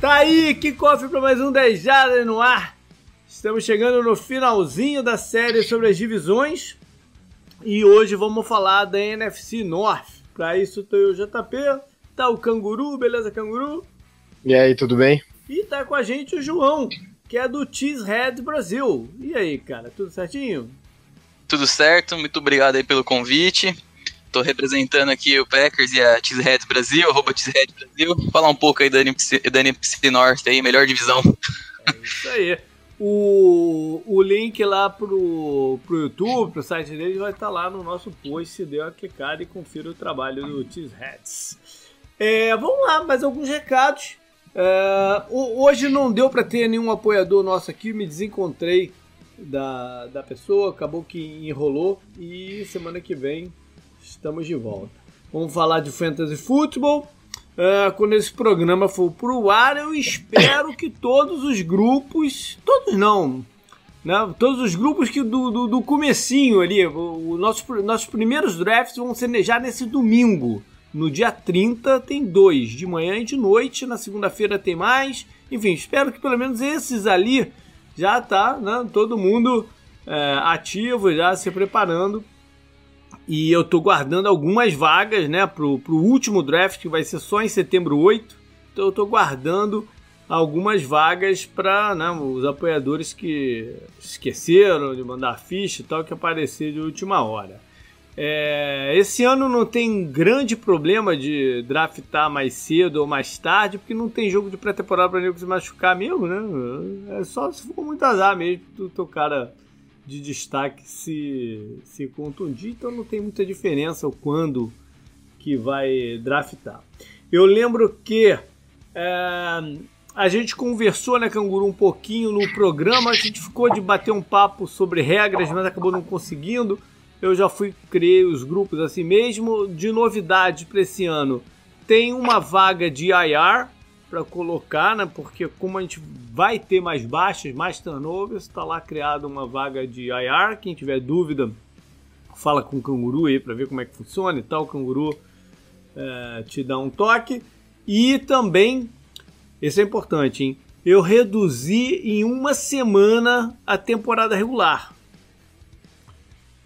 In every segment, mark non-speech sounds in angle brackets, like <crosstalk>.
Tá aí, que cofre para mais um 10 Jardas no ar. Estamos chegando no finalzinho da série sobre as divisões e hoje vamos falar da NFC North. Para isso tô eu, JP, tá o Canguru, beleza, Canguru? E aí, tudo bem? E tá com a gente o João, que é do Cheesehead Brasil. E aí, cara, tudo certinho? Tudo certo, muito obrigado aí pelo convite. Tô representando aqui o Packers e a Cheesehead Brasil, arroba Cheesehead Brasil. Falar um pouco aí da NFC, da NFC North aí, melhor divisão. É isso aí. O, o link lá pro, pro YouTube, pro site deles, vai estar tá lá no nosso post. Se deu a clicada e confira o trabalho do Cheeseheads. É, vamos lá, mais alguns recados. É, hoje não deu para ter nenhum apoiador nosso aqui, me desencontrei da, da pessoa, acabou que enrolou e semana que vem estamos de volta. Vamos falar de Fantasy Football. Uh, quando esse programa for pro ar, eu espero que todos os grupos, todos não, né? Todos os grupos que do, do, do comecinho ali, o, o nosso, nossos primeiros drafts vão ser já nesse domingo. No dia 30 tem dois, de manhã e de noite, na segunda-feira tem mais. Enfim, espero que pelo menos esses ali já tá, né? Todo mundo é, ativo, já se preparando e eu tô guardando algumas vagas, né, pro, pro último draft, que vai ser só em setembro 8. Então eu tô guardando algumas vagas para né, os apoiadores que esqueceram de mandar ficha e tal, que aparecer de última hora. É, esse ano não tem grande problema de draftar mais cedo ou mais tarde, porque não tem jogo de pré-temporada para nego se machucar mesmo, né? É só se for muito azar mesmo, o teu cara de destaque se, se contundir, então não tem muita diferença o quando que vai draftar. Eu lembro que é, a gente conversou, né, Canguru, um pouquinho no programa, a gente ficou de bater um papo sobre regras, mas acabou não conseguindo. Eu já fui, criei os grupos assim mesmo. De novidade para esse ano, tem uma vaga de IR, para colocar, né? Porque como a gente vai ter mais baixas, mais turnovers, está lá criada uma vaga de IR. Quem tiver dúvida, fala com o Canguru aí para ver como é que funciona e tal. O Canguru é, te dá um toque. E também, esse é importante, hein? Eu reduzi em uma semana a temporada regular.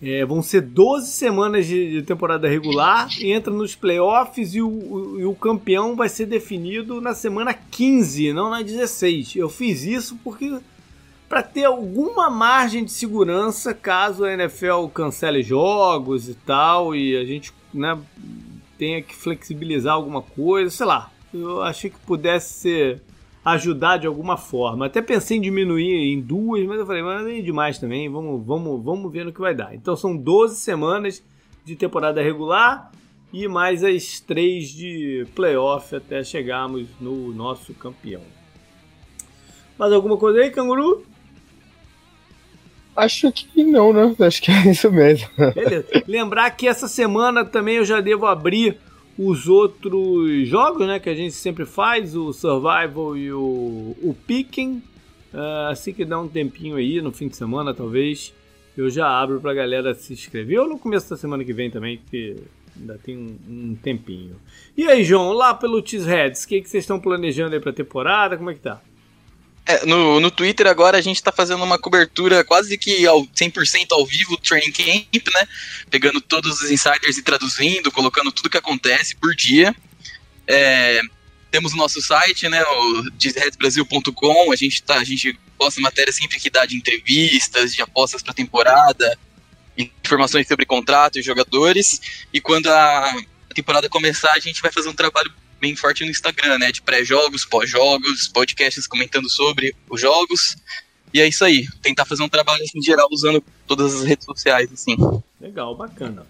É, vão ser 12 semanas de, de, temporada regular, entra nos playoffs e o, o, e o, campeão vai ser definido na semana 15, não na 16. Eu fiz isso porque para ter alguma margem de segurança caso a NFL cancele jogos e tal e a gente né, tenha que flexibilizar alguma coisa, sei lá. Eu achei que pudesse ser ajudar de alguma forma. Até pensei em diminuir em duas, mas eu falei, mas é demais também, vamos, vamos, vamos ver no que vai dar. Então são 12 semanas de temporada regular e mais as três de playoff até chegarmos no nosso campeão. Mais alguma coisa aí, canguru? Acho que não, né? Acho que é isso mesmo. Beleza. Lembrar que essa semana também eu já devo abrir os outros jogos né, que a gente sempre faz, o Survival e o, o Picking. Uh, assim que dá um tempinho aí, no fim de semana talvez, eu já abro pra galera se inscrever. Ou no começo da semana que vem também, que ainda tem um, um tempinho. E aí, João, lá pelo Cheeseheads, o que, que vocês estão planejando aí pra temporada? Como é que tá? É, no, no Twitter agora a gente tá fazendo uma cobertura quase que ao 100% ao vivo do Training Camp, né? Pegando todos os insiders e traduzindo, colocando tudo que acontece por dia. É, temos o nosso site, né, o disredsbrasil.com, a gente tá, a gente posta matéria sempre que dá de entrevistas, de apostas para temporada, informações sobre contratos e jogadores. E quando a temporada começar, a gente vai fazer um trabalho bem forte no Instagram, né? De pré-jogos, pós-jogos, podcasts comentando sobre os jogos. E é isso aí. Tentar fazer um trabalho assim, geral usando todas as redes sociais, assim. Legal, bacana.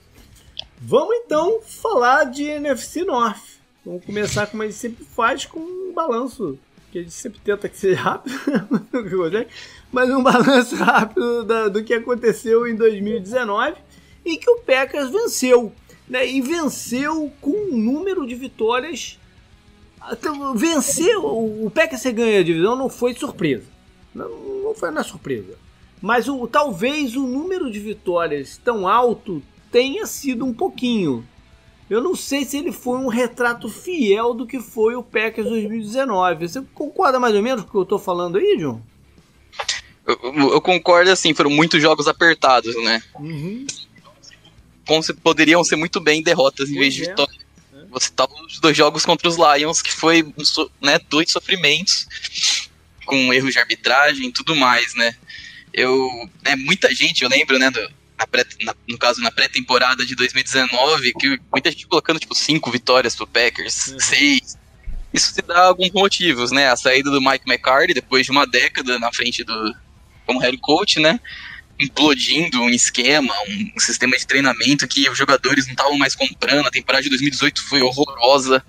Vamos então falar de NFC North. Vamos começar como a gente sempre faz com um balanço. Que a gente sempre tenta que seja rápido, <laughs> mas um balanço rápido do que aconteceu em 2019 e que o Packers venceu né, e venceu com um número de vitórias. Então, vencer o Packers ganha a divisão não foi surpresa. Não, não foi na surpresa. Mas o, talvez o número de vitórias tão alto tenha sido um pouquinho. Eu não sei se ele foi um retrato fiel do que foi o Packers 2019. Você concorda mais ou menos com o que eu tô falando aí, John? Eu, eu concordo, assim, foram muitos jogos apertados, né? Uhum. Poderiam ser muito bem derrotas em Pois vez de é. vitórias. Você tava os dois jogos contra os Lions, que foi né, dois sofrimentos, com erros de arbitragem e tudo mais, né? Eu. Né, muita gente, eu lembro, né, do- na pré- na- no caso, na pré-temporada de 2019, que muita gente colocando, tipo, cinco vitórias pro Packers, Uhum. seis. Isso se dá alguns motivos, né? A saída do Mike McCarthy depois de uma década na frente do. como head coach, né? Implodindo um esquema, um sistema de treinamento que os jogadores não estavam mais comprando. A temporada de 2018 foi horrorosa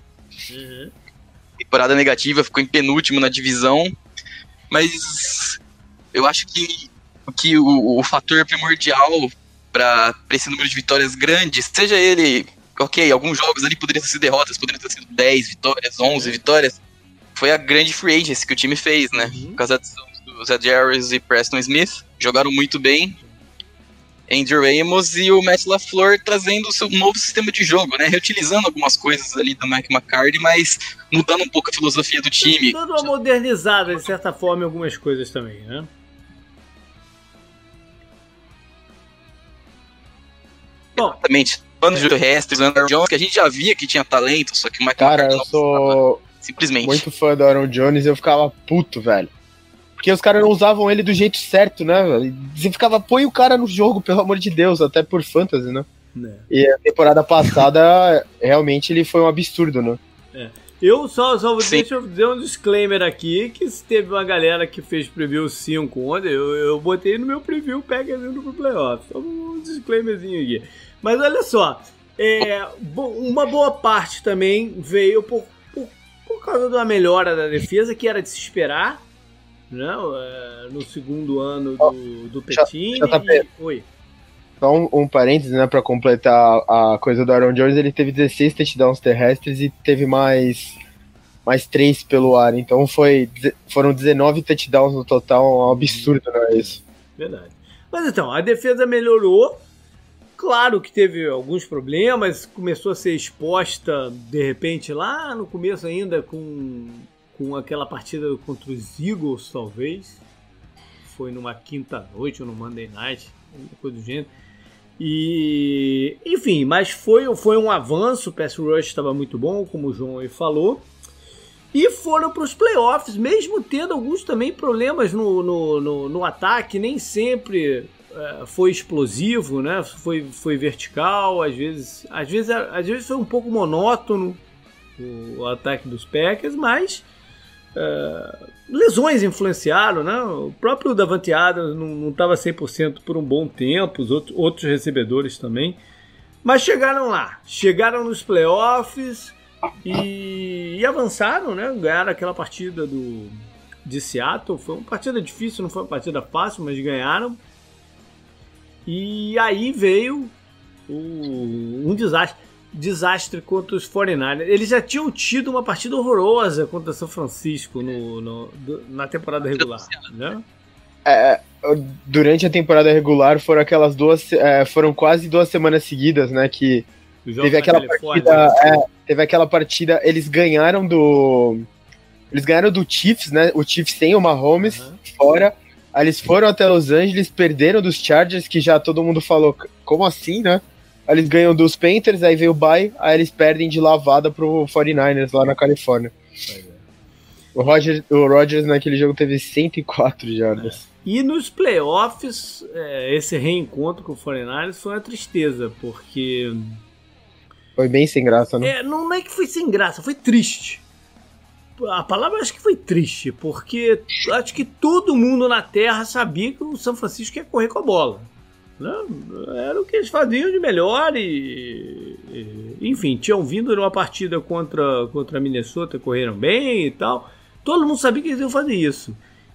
temporada negativa, ficou em penúltimo na divisão. Mas eu acho que, que o, o fator primordial para esse número de vitórias grandes, seja ele, ok, alguns jogos ali poderiam ter sido derrotas, poderiam ter sido 10 vitórias, 11 vitórias, foi a grande free agency que o time fez, né? Uhum. Por causa da do Zed Harris e Preston Smith, jogaram muito bem. Andrew Amos e o Matt LaFleur trazendo o seu novo sistema de jogo, né? Reutilizando algumas coisas ali do Mike McCarthy, mas mudando um pouco a filosofia do time. Dando uma modernizada, de certa forma, em algumas coisas também, né? Bom, Exatamente. Bando de terrestres, o Aaron Jones, que a gente já via que tinha talento, só que o Mike Cara, McCarthy eu sou simplesmente. muito fã do Aaron Jones e eu ficava puto, velho. Porque os caras não usavam ele do jeito certo, né? Você ficava, põe o cara no jogo, pelo amor de Deus, até por fantasy, né? né. E a temporada passada, <laughs> realmente, ele foi um absurdo, né? Eu só, só vou Sim. deixa eu dizer um disclaimer aqui, que se teve uma galera que fez preview 5 ontem, eu, eu botei no meu preview Packers indo pro playoff. Só um disclaimerzinho aqui. Mas olha só, é, uma boa parte também veio por, por, por causa da melhora da defesa, que era de se esperar, né? É, no segundo ano do, do Petini. JP. E- Oi. Só um, um parênteses, né, pra completar a coisa do Aaron Jones, ele teve 16 touchdowns terrestres e teve mais mais 3 pelo ar, então foi, foram 19 touchdowns no total, um absurdo, não é isso? Verdade. Mas então, a defesa melhorou. Claro que teve alguns problemas, começou a ser exposta de repente lá no começo ainda com, com aquela partida contra os Eagles, talvez. Foi numa quinta noite ou no Monday Night, coisa do gênero. E enfim, mas foi, foi um avanço, o pass rush estava muito bom, como o João aí falou. E foram para os playoffs, mesmo tendo alguns também problemas no, no, no, no ataque, nem sempre é, foi explosivo, né? Foi, foi vertical, às vezes, às vezes, às vezes foi um pouco monótono o, o ataque dos Packers, mas é, lesões influenciaram, né? O próprio Davante Adams não estava 100% por um bom tempo, os outros, outros recebedores também. Mas chegaram lá, chegaram nos playoffs e, e avançaram, né? Ganharam aquela partida do, de Seattle. Foi uma partida difícil, não foi uma partida fácil, mas ganharam. E aí veio o- um desastre. Desastre contra os 49ers. Eles já tinham tido uma partida horrorosa contra São Francisco no, no- do- na temporada regular. Né? É, durante a temporada regular foram aquelas duas, é, foram quase duas semanas seguidas, né, que teve aquela partida, né? é, teve aquela partida, eles ganharam do, eles ganharam do Chiefs, né, o Chiefs sem o Mahomes Aham. fora, aí eles foram até Los Angeles, perderam dos Chargers, que já todo mundo falou, como assim, né? Eles ganham dos Panthers, aí veio o bye, aí eles perdem de lavada pro 49ers lá na Califórnia. É. O Rodgers, o Rodgers naquele jogo teve 104 jardas. E nos playoffs, é, esse reencontro com o 49ers foi uma tristeza, porque Foi bem sem graça, né? É, não é que foi sem graça, foi triste. A palavra acho que foi triste, porque acho que todo mundo na Terra sabia que o São Francisco ia correr com a bola. Né? Era o que eles faziam de melhor e, e- Enfim, tinham vindo numa partida contra, contra Minnesota, correram bem e tal. Todo mundo sabia que eles iam fazer isso.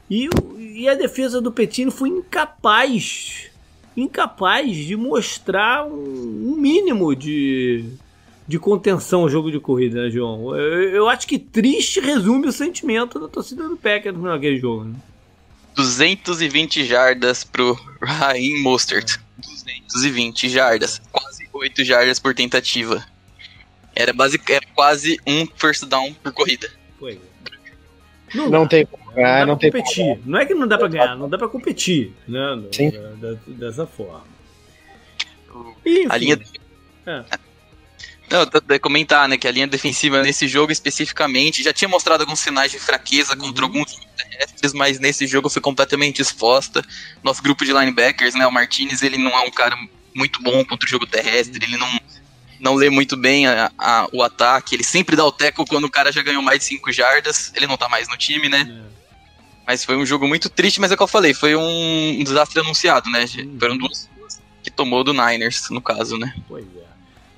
E, e a defesa do Petino foi incapaz, incapaz de mostrar um, um mínimo de, de contenção ao jogo de corrida, né, João? Eu, eu acho que triste resume o sentimento da torcida do Packers naquele jogo. Né? 220 jardas pro Raheem Mostert. 220 jardas. Quase 8 jardas por tentativa. Era, base, era quase um first down por corrida. Pois é. Não, não tem como ganhar, não, não tem competir. Não é que não dá pra ganhar, não dá pra competir, né? Sim. Da, dessa forma. Enfim. A linha. É. Não, comentar, né, que a linha defensiva nesse jogo especificamente já tinha mostrado alguns sinais de fraqueza contra uhum. alguns mas nesse jogo foi completamente exposta. Nosso grupo de linebackers, né, o Martinez, ele não é um cara muito bom contra o jogo terrestre, ele não, não lê muito bem a, a, o ataque, ele sempre dá o teco quando o cara já ganhou mais de 5 jardas, ele não tá mais no time, né? É. Mas foi um jogo muito triste, mas é o que eu falei, foi um, desastre anunciado, né? Foram duas que tomou do Niners, no caso, né? Pois é.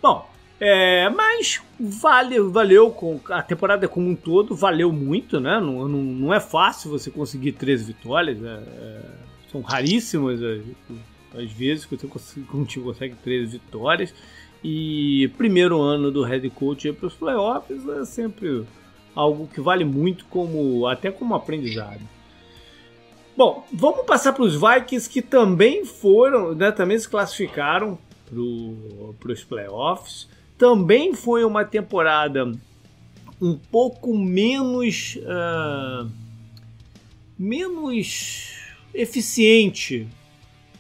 Bom, é, mas vale, valeu com a temporada como um todo, valeu muito, né? Não, não, não é fácil você conseguir três vitórias, é, é, são raríssimas as, as, vezes que você consegue, consegue três vitórias. E primeiro ano do head coach para os playoffs é sempre algo que vale muito como até como aprendizado. Bom, vamos passar para os Vikings que também foram, né, também se classificaram para os playoffs. Também foi uma temporada um pouco menos uh, menos eficiente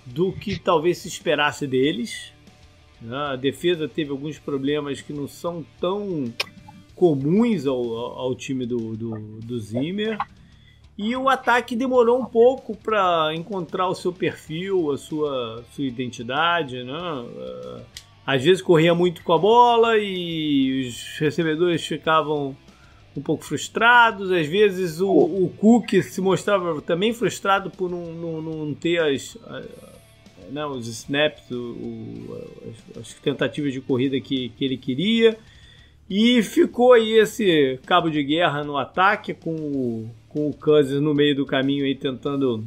do que talvez se esperasse deles. Né? A defesa teve alguns problemas que não são tão comuns ao, ao time do, do, do Zimmer. E o ataque demorou um pouco para encontrar o seu perfil, a sua, sua identidade, né? Às vezes corria muito com a bola e os recebedores ficavam um pouco frustrados. Às vezes o, o Cook se mostrava também frustrado por não, não, não ter as, né, os snaps, o, o, as, as, tentativas de corrida que, que ele queria. E ficou aí esse cabo de guerra no ataque com o, com o Cousins no meio do caminho aí tentando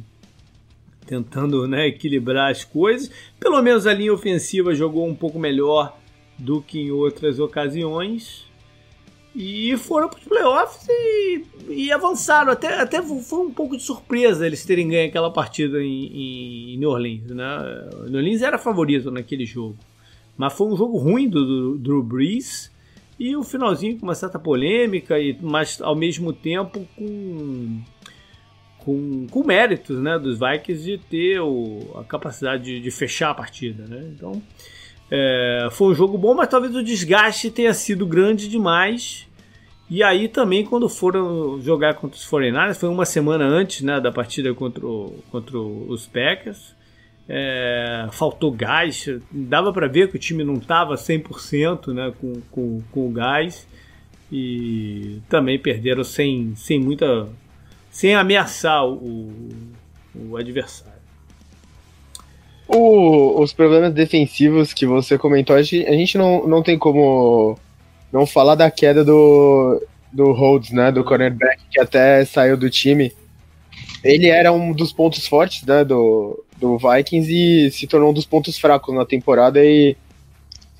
tentando né, equilibrar as coisas. Pelo menos a linha ofensiva jogou um pouco melhor do que em outras ocasiões. E foram para os playoffs e, e, avançaram. Até, até foi um pouco de surpresa eles terem ganho aquela partida em, em New Orleans. Né? New Orleans era favorito naquele jogo. Mas foi um jogo ruim do, do, Drew Brees. E o finalzinho com uma certa polêmica, e, mas ao mesmo tempo com com, com méritos né, dos Vikings de ter o, a capacidade de, de, fechar a partida. Né? Então, é, foi um jogo bom, mas talvez o desgaste tenha sido grande demais. E aí também, quando foram jogar contra os 49 foi uma semana antes né, da partida contra, o, contra os Packers. É, faltou gás, dava para ver que o time não estava 100% né, com, com, com o gás. E também perderam sem, sem muita sem ameaçar o, o adversário. O, os problemas defensivos que você comentou, a gente não, não tem como não falar da queda do, do Rhodes, né, do cornerback, que até saiu do time. Ele era um dos pontos fortes né, do, do Vikings e se tornou um dos pontos fracos na temporada e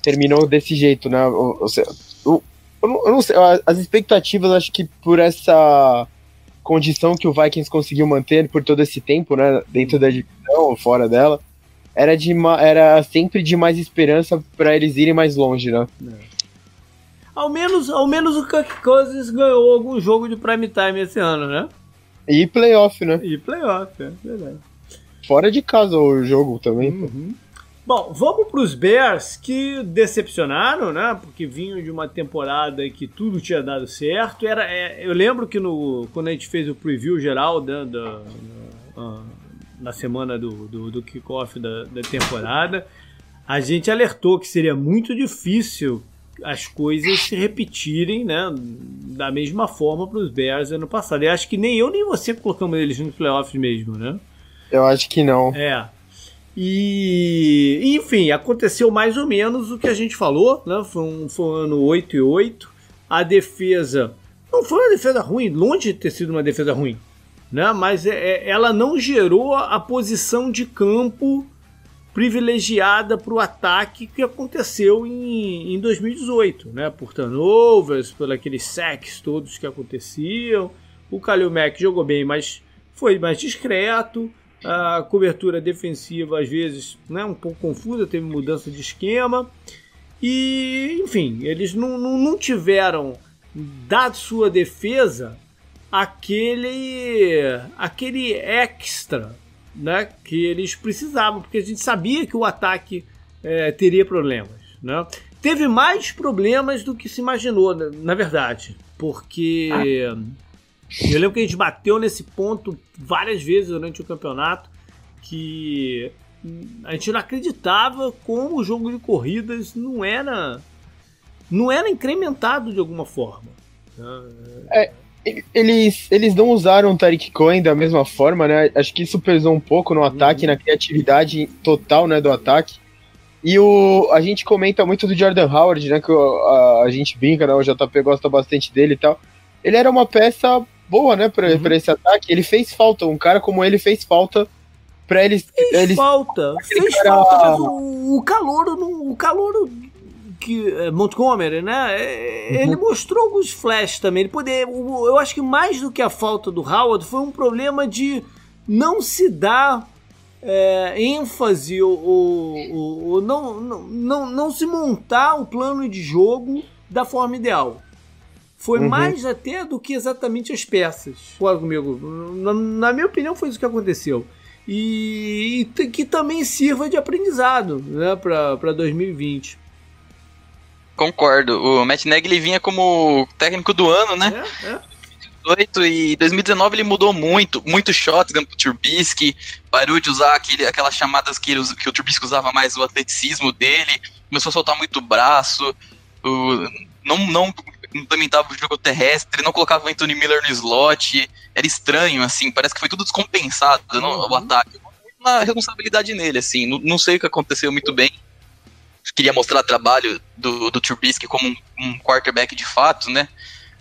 terminou desse jeito, né? Ou, seja, eu, eu não sei, as expectativas, acho que por essa condição que o Vikings conseguiu manter por todo esse tempo, né, dentro da divisão ou fora dela, era, de era sempre de mais esperança para eles irem mais longe, né? É. Ao menos, ao menos o Kirk Cousins ganhou algum jogo de prime time esse ano, né? E playoff, né? E playoff, é verdade. Fora de casa o jogo também. Uhum. Bom, vamos para os Bears que decepcionaram, né? Porque vinham de uma temporada que tudo tinha dado certo. Era, é, eu lembro que no, quando a gente fez o preview geral da, da, da na semana do, do, do kickoff da, da temporada, a gente alertou que seria muito difícil as coisas se repetirem né, da mesma forma para os Bears ano passado. E acho que nem eu nem você colocamos eles nos playoffs mesmo, né? Eu acho que não. É. E, enfim, aconteceu mais ou menos o que a gente falou, né? Foi um, foi um ano 8 e 8. A defesa não foi uma defesa ruim, longe de ter sido uma defesa ruim, né? Mas é, é ela não gerou a posição de campo privilegiada para o ataque que aconteceu em, em 2018, né? Por turnovers, por aqueles sacks todos que aconteciam. O Kalil Mack jogou bem, mas foi mais discreto, a cobertura defensiva às vezes né, um pouco confusa, teve mudança de esquema. E, enfim, eles não, não, não tiveram da sua defesa aquele aquele extra né, que eles precisavam, porque a gente sabia que o ataque é, teria problemas. Né? Teve mais problemas do que se imaginou, na verdade, porque ah. Eu lembro que a gente bateu nesse ponto várias vezes durante o campeonato que a gente não acreditava como o jogo de corridas não era não era incrementado de alguma forma. É, eles, eles não usaram o Tariq Cohen da mesma forma, né? Acho que isso pesou um pouco no ataque, uhum. na criatividade total né, do ataque. E o, a gente comenta muito do Jordan Howard, né? Que a, a gente brinca, né? O JP gosta bastante dele e tal. Ele era uma peça boa, né, pra, uhum. Pra esse ataque. Ele fez falta, um cara como ele fez falta pra eles. Fez eles, falta, fez cara... falta, mas o, o calor, o calor que é, Montgomery, né? É, ele uhum. mostrou alguns flashes também. Ele poder, eu acho que mais do que a falta do Howard foi um problema de não se dar é, ênfase ou, ou, ou não, não, não, não, se montar o plano de jogo da forma ideal. Foi uhum. mais até do que exatamente as peças. Concorda comigo? Na, na, minha opinião, foi isso que aconteceu. E, e que também sirva de aprendizado né, para 2020. Concordo. O Matt Nagy vinha como técnico do ano, né? É, é. 2018 e 2019 ele mudou muito, muito shotgun pro Trubisky, parou de usar aquele, aquelas chamadas que, ele, que o Trubisky usava mais o atleticismo dele, começou a soltar muito braço, o, não, não implementava o jogo terrestre, não colocava o Anthony Miller no slot, era estranho, assim, parece que foi tudo descompensado uhum. no, o ataque. Uma responsabilidade nele, assim, não, não sei o que aconteceu muito bem, queria mostrar trabalho do, do Trubisky como um, um, quarterback de fato, né?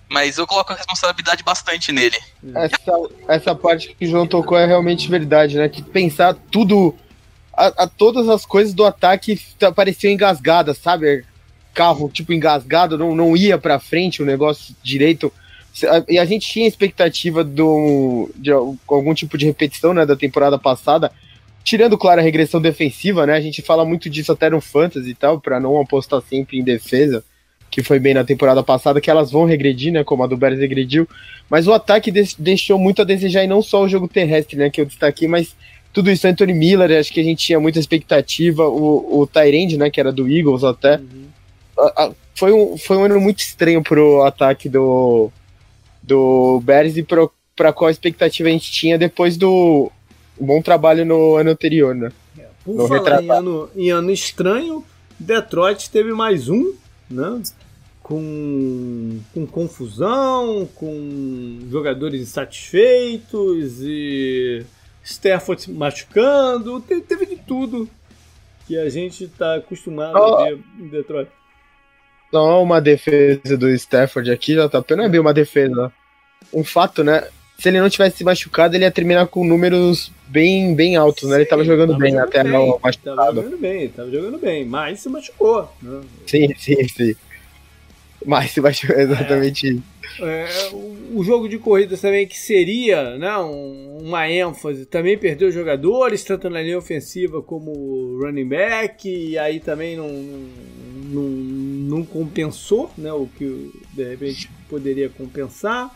Mas eu coloco a responsabilidade bastante nele. Essa, essa parte que o João tocou é realmente verdade, né? Que pensar tudo. A, a todas as coisas do ataque pareciam engasgadas, sabe? Carro, tipo, engasgado, não, não ia pra frente o negócio direito. E a gente tinha expectativa do, de algum tipo de repetição né, da temporada passada tirando, claro, a regressão defensiva, né? A gente fala muito disso até no Fantasy e tal, para não apostar sempre em defesa, que foi bem na temporada passada, que elas vão regredir, né? Como a do Bears regrediu. Mas o ataque deixou muito a desejar, e não só o jogo terrestre, né? Que eu destaquei, mas tudo isso, Anthony Miller, acho que a gente tinha muita expectativa. O, o Tyrande, né? Que era do Eagles até. Uhum. A, a, foi, um, foi um ano muito estranho pro ataque do, do Bears e pro, pra qual expectativa a gente tinha depois do bom trabalho no ano anterior, né? É, por no falar em ano, em ano estranho, Detroit teve mais um, né? Com, com confusão, com jogadores insatisfeitos e Stafford machucando, teve, teve de tudo que a gente está acostumado oh. a ver em Detroit. Só uma defesa do Stafford aqui, já tá não é bem uma defesa. Um fato, né? se ele não tivesse se machucado, ele ia terminar com números bem, bem altos, né? Ele tava jogando tava bem jogando até bem, não machucado. Tava jogando bem, tava jogando bem, mas se machucou. Né? Sim, sim, sim. Mas se machucou, é <laughs> exatamente isso. É, o, o, jogo de corridas também, que seria né, um, uma ênfase, também perdeu jogadores, tanto na linha ofensiva como running back, e aí também não, não, não compensou né, o que de repente poderia compensar.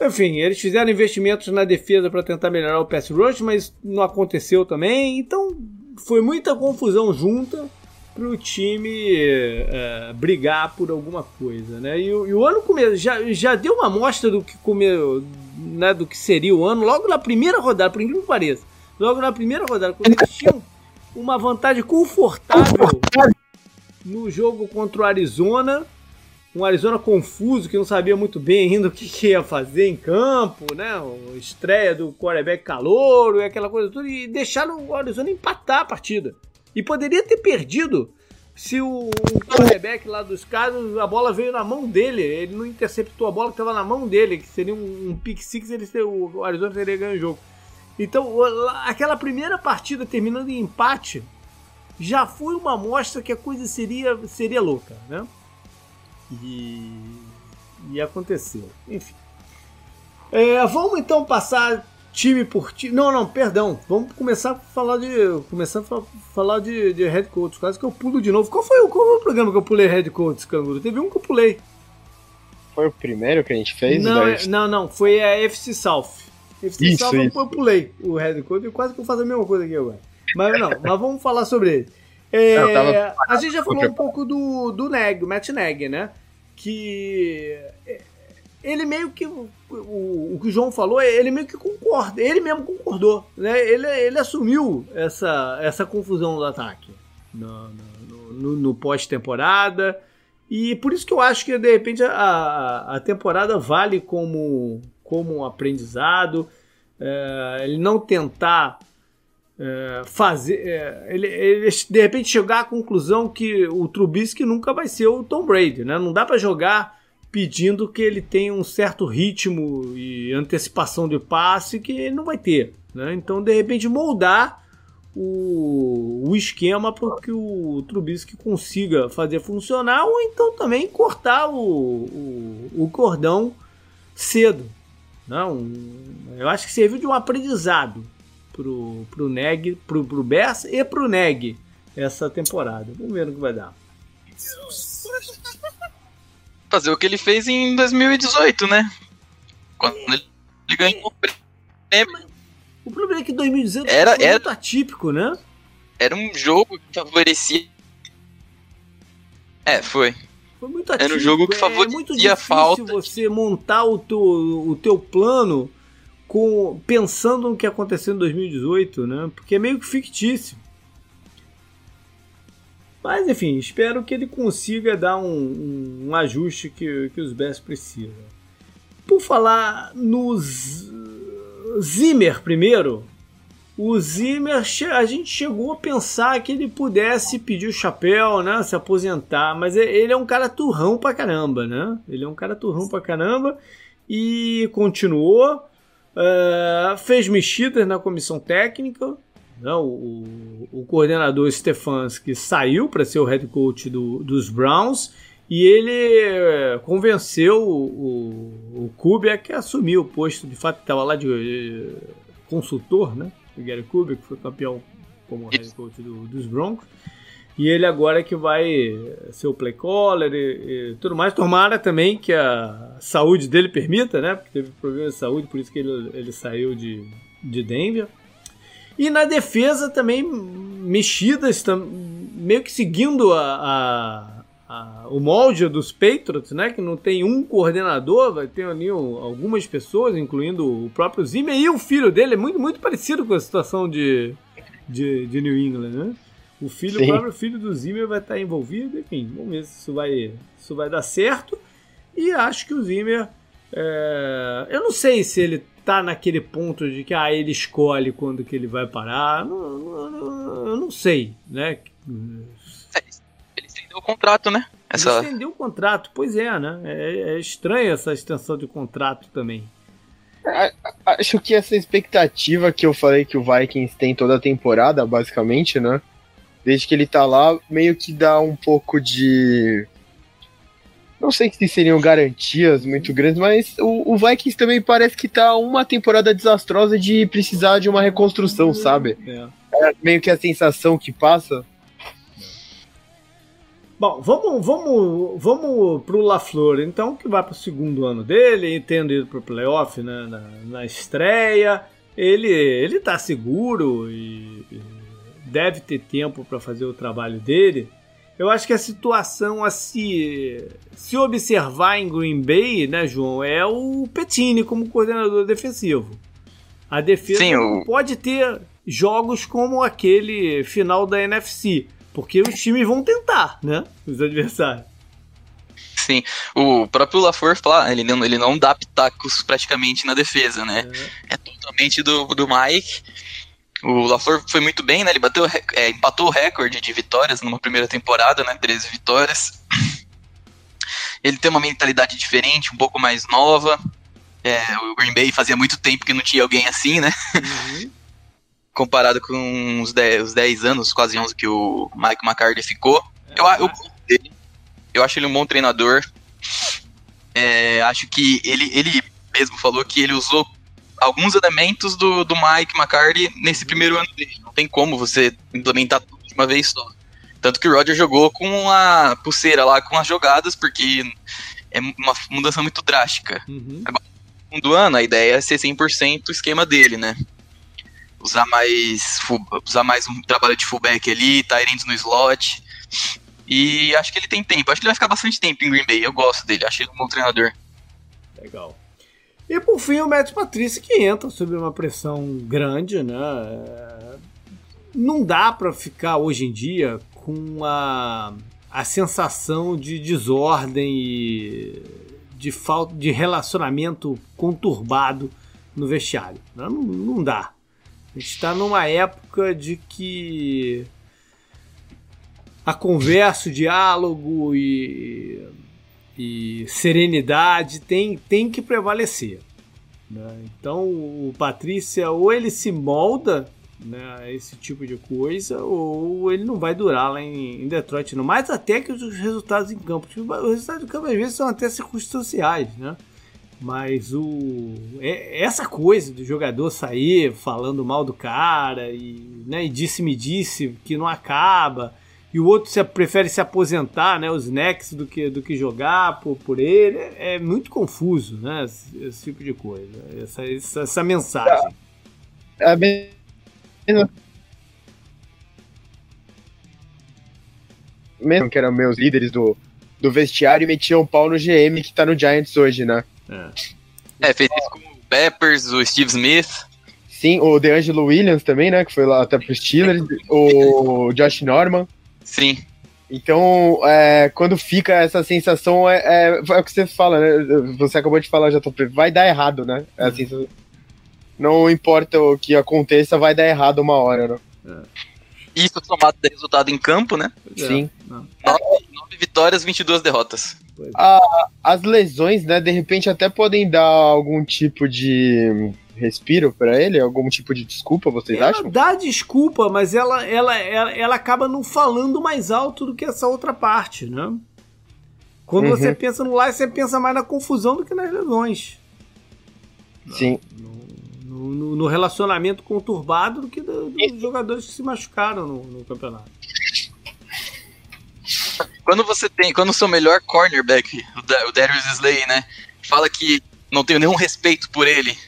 Enfim, eles fizeram investimentos na defesa para tentar melhorar o pass rush, mas não aconteceu também. Então foi muita confusão junta para o time é, brigar por alguma coisa, né? E, e o ano come, já, já deu uma amostra do que comeu, né, do que seria o ano logo na primeira rodada, por incrível que pareça. Logo na primeira rodada, quando eles tinham uma vantagem confortável no jogo contra o Arizona um Arizona confuso, que não sabia muito bem ainda o que, que ia fazer em campo, né? A estreia do quarterback calouro e aquela coisa toda, e deixaram o Arizona empatar a partida. E poderia ter perdido se o, quarterback lá dos caras, a bola veio na mão dele, ele não interceptou a bola que estava na mão dele, que seria um, um pick six, ele, o Arizona teria ganho o jogo. Então, aquela primeira partida terminando em empate já foi uma amostra que a coisa seria, seria louca, né? E, e aconteceu. Enfim. É, vamos então passar time por time. Não, não, perdão. Vamos começar a falar de. Começar a falar de, de head coach. Quase que eu pulo de novo. Qual foi, o, qual foi o programa que eu pulei head coach, Canguru? Teve um que eu pulei. Foi o primeiro que a gente fez? Não, é, não, não. Foi a FC South. FC isso, South isso. eu pulei o head coach e quase que eu faço a mesma coisa aqui agora. Mas não, mas vamos falar sobre ele. É, tava... A gente já falou um pouco do, do Neg, o Matt Neg, né? Que ele meio que. O, o, que o João falou, ele meio que concorda. Ele mesmo concordou. Né? Ele, ele assumiu essa, essa confusão do ataque no, no, no, no pós-temporada. E por isso que eu acho que de repente a, a temporada vale como, como um aprendizado. É, ele não tentar fazer. É, ele, ele, de repente chegar à conclusão que o Trubisky nunca vai ser o Tom Brady. Né? Não dá para jogar pedindo que ele tenha um certo ritmo e antecipação de passe que ele não vai ter. Né? Então, de repente, moldar o, o esquema para que o Trubisky consiga fazer funcionar, ou então também cortar o, o, o cordão cedo. Não, né? eu acho que serviu de um aprendizado pro, pro Neg, pro, pro Bess e pro Neg essa temporada. Vamos ver o que vai dar fazer o que ele fez em 2018, né? Quando ele ganhou o prêmio. O problema é que 2018 era, foi era, muito atípico, né? Era um jogo que favorecia. É, foi. Foi muito atípico. Era um jogo que é favorecia é a falta. você montar o teu, o teu plano com pensando no que aconteceu em 2018, né? Porque é meio que fictício. Mas enfim, espero que ele consiga dar um, um, ajuste que, que os Bears precisam. Por falar nos Zimmer primeiro, o Zimmer, a gente chegou a pensar que ele pudesse pedir o chapéu, né, se aposentar, mas ele é um cara turrão pra caramba, né? Ele é um cara turrão pra caramba e continuou, uh, fez mexidas na comissão técnica, não, o, o coordenador Stefanski saiu para ser o head coach do, dos Browns e ele eh, convenceu o, o Kubiak a assumir o posto, de fato estava lá de, de eh, consultor, né? O Gary Kubiak foi campeão como head coach do, dos Broncos. E ele agora é que vai ser o play caller e, e, tudo mais. Tomara também que a saúde dele permita, né? Porque teve problema de saúde, por isso que ele, ele saiu de, de Denver. E na defesa também mexidas, meio que seguindo a, a, a, o molde dos Patriots, né? Que não tem um coordenador, vai ter ali algumas pessoas, incluindo o próprio Zimmer e o filho dele. É muito, muito parecido com a situação de, de, de New England, né? O filho, o próprio filho do Zimmer vai estar envolvido, enfim, vamos ver se isso vai, isso vai dar certo. E acho que o Zimmer. É, eu não sei se ele tá naquele ponto de que ah, ele escolhe quando que ele vai parar. Não, não, eu não sei, né? Ele estendeu o contrato, né? Essa... Ele estendeu o contrato, pois é, né? É, é estranha essa extensão de contrato também. Acho que essa expectativa que eu falei que o Vikings tem toda a temporada, basicamente, né? Desde que ele tá lá, meio que dá um pouco de não sei se seriam garantias muito grandes, mas o, o, Vikings também parece que tá uma temporada desastrosa de precisar de uma reconstrução, sabe? É. é meio que a sensação que passa. Bom, vamos, vamos, vamos pro LaFleur, então, que vai pro segundo ano dele, tendo ido pro playoff né, na, na estreia. Ele, ele tá seguro e, e deve ter tempo para fazer o trabalho dele. Eu acho que a situação a se, se observar em Green Bay, né, João, é o Petini como coordenador defensivo. A defesa Sim, pode ter jogos como aquele final da NFC, porque os times vão tentar, né, os adversários. Sim, o próprio LaFleur fala, ele não, ele não dá pitacos praticamente na defesa, né? É, é totalmente do, do Mike. O LaFleur foi muito bem, né? Ele bateu, é, empatou o recorde de vitórias numa primeira temporada, né? 13 vitórias. Ele tem uma mentalidade diferente, um pouco mais nova. É, o Green Bay fazia muito tempo que não tinha alguém assim, né? Uhum. <laughs> Comparado com os 10, os 10 anos, quase 11 que o Mike McCarthy ficou. É, eu, eu, eu, acho ele um bom treinador. É, acho que ele, ele mesmo falou que ele usou alguns elementos do, do Mike McCarthy nesse primeiro ano dele. Não tem como você implementar tudo de uma vez só. Tanto que o Roger jogou com a pulseira lá, com as jogadas, porque é uma mudança muito drástica. Uhum. Agora, no segundo ano, a ideia é ser 100% o esquema dele, né? Usar mais, usar mais um trabalho de fullback ali, Tyrants no slot. E acho que ele tem tempo. Acho que ele vai ficar bastante tempo em Green Bay. Eu gosto dele, achei ele um bom treinador. Legal. E por fim o Matt Patrícia que entra sob uma pressão grande, né? Não dá para ficar hoje em dia com a, a sensação de desordem e de falta de relacionamento conturbado no vestiário. Né? Não, não dá. A gente está numa época de que a conversa, o diálogo e, e serenidade tem, tem que prevalecer. Né? Então o Patrícia ou ele se molda né, esse tipo de coisa, ou ele não vai durar lá em, em Detroit, não. Mais até que os resultados em campo. Os resultados em campo às vezes são até circunstanciais, né? Mas o é, essa coisa do jogador sair falando mal do cara e, né, e disse-me disse que não acaba e o outro se, prefere se aposentar, né, os Necks do que, do que jogar por, por ele, é, é muito confuso, né, esse, esse, tipo de coisa, essa, essa, essa mensagem. É, é bem mesmo que eram meus líderes do, do vestiário e metiam um pau no GM que tá no Giants hoje, né? É, é fez isso com o Peppers, o Steve Smith. Sim, o DeAngelo Williams também, né? Que foi lá até pro Steelers. o Josh Norman. Sim. Então, é, quando fica essa sensação, é, é, é, o que você fala, né? Você acabou de falar, já tô vai dar errado, né? É assim, não importa o que aconteça, vai dar errado uma hora, né? É. Isso somado de resultado em campo, né? Sim. Nove, nove vitórias, 22 derrotas. A, as lesões, né, de repente até podem dar algum tipo de respiro para ele? Algum tipo de desculpa, vocês ela acham? Dá desculpa, mas ela, ela, ela, ela acaba não falando mais alto do que essa outra parte, né? Quando uhum. você pensa no live, você pensa mais na confusão do que nas lesões. Sim. No, no, no relacionamento conturbado do que do, dos jogadores que se machucaram no, no campeonato quando você tem, quando o seu melhor cornerback, o Darius Slay, né, fala que não tenho nenhum respeito por ele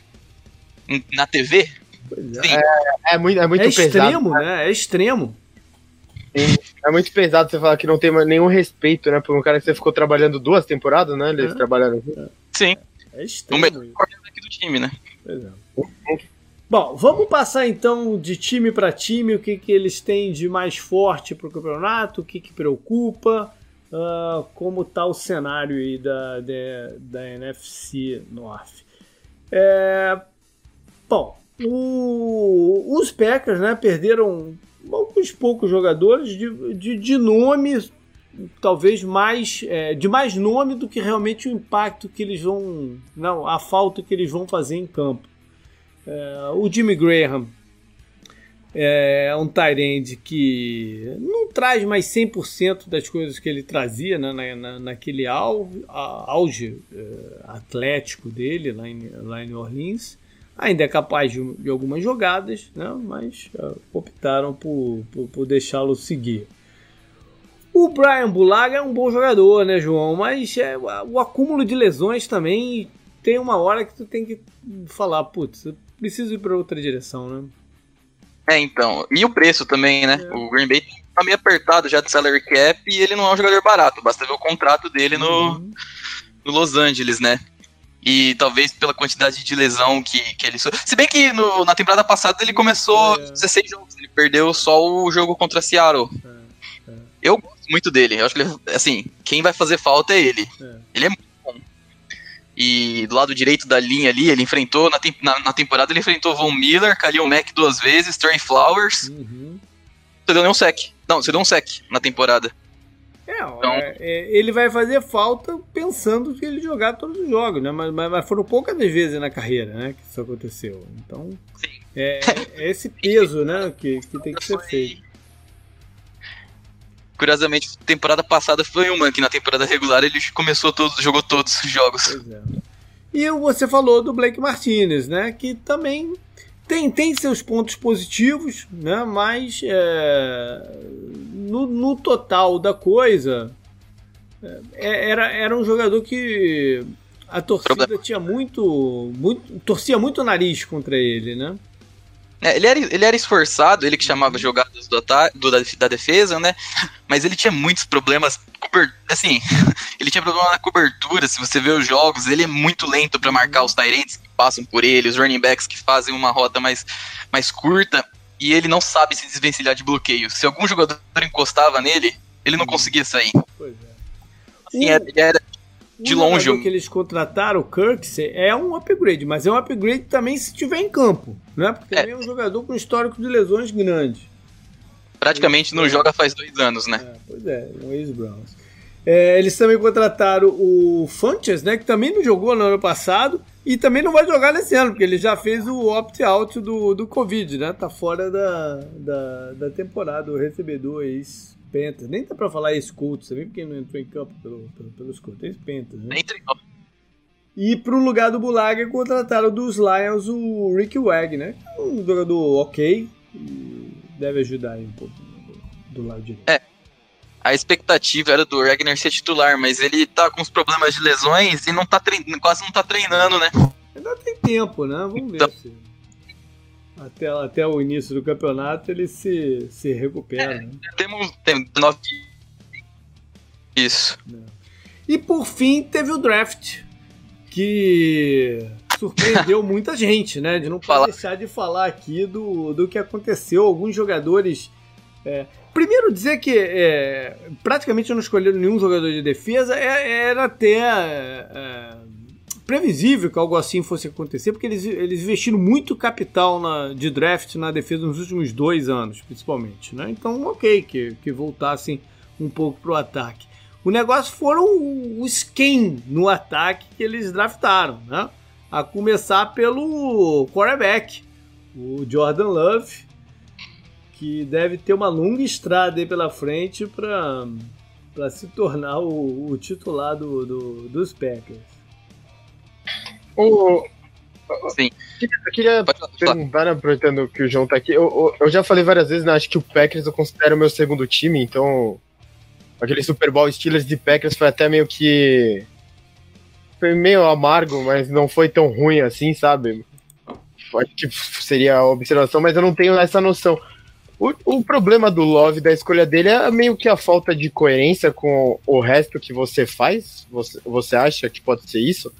na TV. É. é, é, muito, é muito é pesado. Extremo, né? né? É extremo. Sim, é muito pesado você falar que não tem nenhum respeito, né? Por um cara que você ficou trabalhando duas temporadas, né? Eles é. trabalharam. Sim. É extremo. O melhor cornerback do time, né? Pois é. Bom, vamos passar então de time para time, o que, que eles têm de mais forte para o campeonato, o que, que preocupa, uh, como está o cenário aí da, da, da NFC North. É, bom, o, os Packers né, perderam alguns poucos jogadores de, de, de nome, talvez mais é, de mais nome do que realmente o impacto que eles vão, não, a falta que eles vão fazer em campo. É, o Jimmy Graham é um Tyrande que não traz mais 100% das coisas que ele trazia né, na, na, naquele auge, auge é, atlético dele lá em, lá em New Orleans. Ainda é capaz de, de algumas jogadas, né, mas uh, optaram por, por, por deixá-lo seguir. O Brian Bulaga é um bom jogador, né, João? Mas é, o acúmulo de lesões também tem uma hora que tu tem que falar, putz, preciso ir para outra direção, né? É, então. E o preço também, né? É. O Green Bay tá meio apertado já de salary cap e ele não é um jogador barato. Basta ver o contrato dele no, uhum. no Los Angeles, né? E talvez pela quantidade de lesão que, que ele. Se bem que no, na temporada passada ele começou é. 16 jogos, ele perdeu só o jogo contra Seattle. É. É. Eu gosto muito dele. Eu acho que ele, assim, quem vai fazer falta é ele. É. Ele é e do lado direito da linha ali, ele enfrentou, na, na, na temporada ele enfrentou Von Miller, Khalil Mack duas vezes, Trey Flowers. Uhum. Você deu nenhum sec. Não, você deu um sec na temporada. É, então, é, é, ele vai fazer falta pensando que ele jogar todos os jogos, né? Mas, mas, foram poucas vezes na carreira, né? Que isso aconteceu. Então, é, é, esse peso, né? Que, que tem que ser feito. Curiosamente, temporada passada foi uma que na temporada regular ele começou todos, jogou todos os jogos. Pois é. E você falou do Blake Martinez, né? Que também tem, tem seus pontos positivos, né? Mas é, no, no, total da coisa é, era, era um jogador que a torcida tinha muito, muito. torcia muito o nariz contra ele, né? É, ele, era, ele era esforçado, ele que chamava jogadas do, do, da, da defesa, né? Mas ele tinha muitos problemas. Assim, <laughs> ele tinha problema na cobertura. Se você vê os jogos, ele é muito lento para marcar os Tyrants que passam por ele, os running backs que fazem uma rota mais, mais curta. E ele não sabe se desvencilhar de bloqueio. Se algum jogador encostava nele, ele não conseguia sair. Pois é. Assim, ele era de o longe. O que eles contrataram, o Kirksey, é um upgrade, mas é um upgrade também se estiver em campo, né? Porque é. também é um jogador com histórico de lesões grande. Praticamente não joga faz dois anos, né? É, pois é, um ex-Browns. É, eles também contrataram o Funches, né? Que também não jogou no ano passado e também não vai jogar nesse ano, porque ele já fez o opt-out do, do Covid, né? Tá fora da, da, da temporada, o recebedor ex Pentas. Nem dá pra falar ex-Colts também, porque não entrou em campo pelo, pelo, pelos Colts. Ex-Pentas, né? Nem treinou. E pro lugar do Bulaga contrataram dos Lions o Rick Wag, né? É um jogador ok deve ajudar aí um pouco do, do lado direito. É. A expectativa era do Ragnar ser titular, mas ele tá com os problemas de lesões e não tá quase não tá treinando, né? Ainda tem tempo, né? Vamos então, ver se até, até o início do campeonato ele se, se recupera. É, né? Temos, temos nove. Isso. É. E por fim teve o draft, que surpreendeu <laughs> muita gente, né? De não Fala. deixar de falar aqui do, do que aconteceu. Alguns jogadores. É, primeiro dizer que é, praticamente não escolheram nenhum jogador de defesa, é, era até é, previsível que algo assim fosse acontecer, porque eles, eles investiram muito capital na, de draft na defesa nos últimos dois anos, principalmente. Né? Então, ok, que, que voltassem um pouco para o ataque. O negócio foram os quem no ataque que eles draftaram, né? A começar pelo quarterback, o Jordan Love, que deve ter uma longa estrada aí pela frente para se tornar o, o titular do, do, dos Packers. O, Sim. Eu queria perguntar, aproveitando que o João tá aqui. Eu, eu, já falei várias vezes, né? Acho que o Packers eu considero o meu segundo time, então. Aquele Super Bowl Steelers de Packers foi até meio que. Foi meio amargo, mas não foi tão ruim assim, sabe? Acho que seria a observação, mas eu não tenho essa noção. O, o problema do Love, da escolha dele, é meio que a falta de coerência com o resto que você faz. Você, você acha que pode ser isso?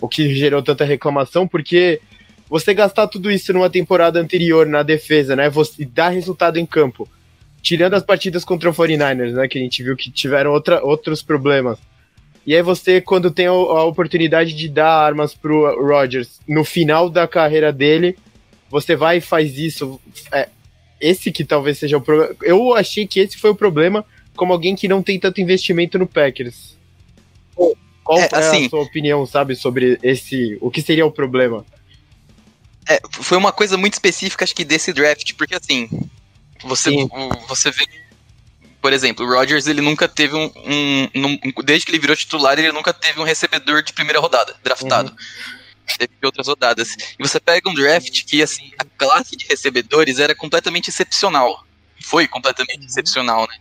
o que gerou tanta reclamação, porque você gastar tudo isso numa temporada anterior na defesa, né? Você dar resultado em campo. Tirando as partidas contra o 49ers, né? Que a gente viu que tiveram outra, outros problemas. E aí você, quando tem a, oportunidade de dar armas pro Rodgers no final da carreira dele, você vai e faz isso. É, esse que talvez seja o problema. Eu achei que esse foi o problema, como alguém que não tem tanto investimento no Packers. Qual é, assim, a sua opinião, sabe, sobre esse. O que seria o problema? É, foi uma coisa muito específica, acho que, desse draft, porque assim. Você, você vê. Por exemplo, o Rodgers, ele nunca teve um, um, um, Desde que ele virou titular, ele nunca teve um recebedor de primeira rodada, draftado. Uhum. Teve outras rodadas. E você pega um draft que, assim, a classe de recebedores era completamente excepcional. Foi completamente uhum. excepcional, né?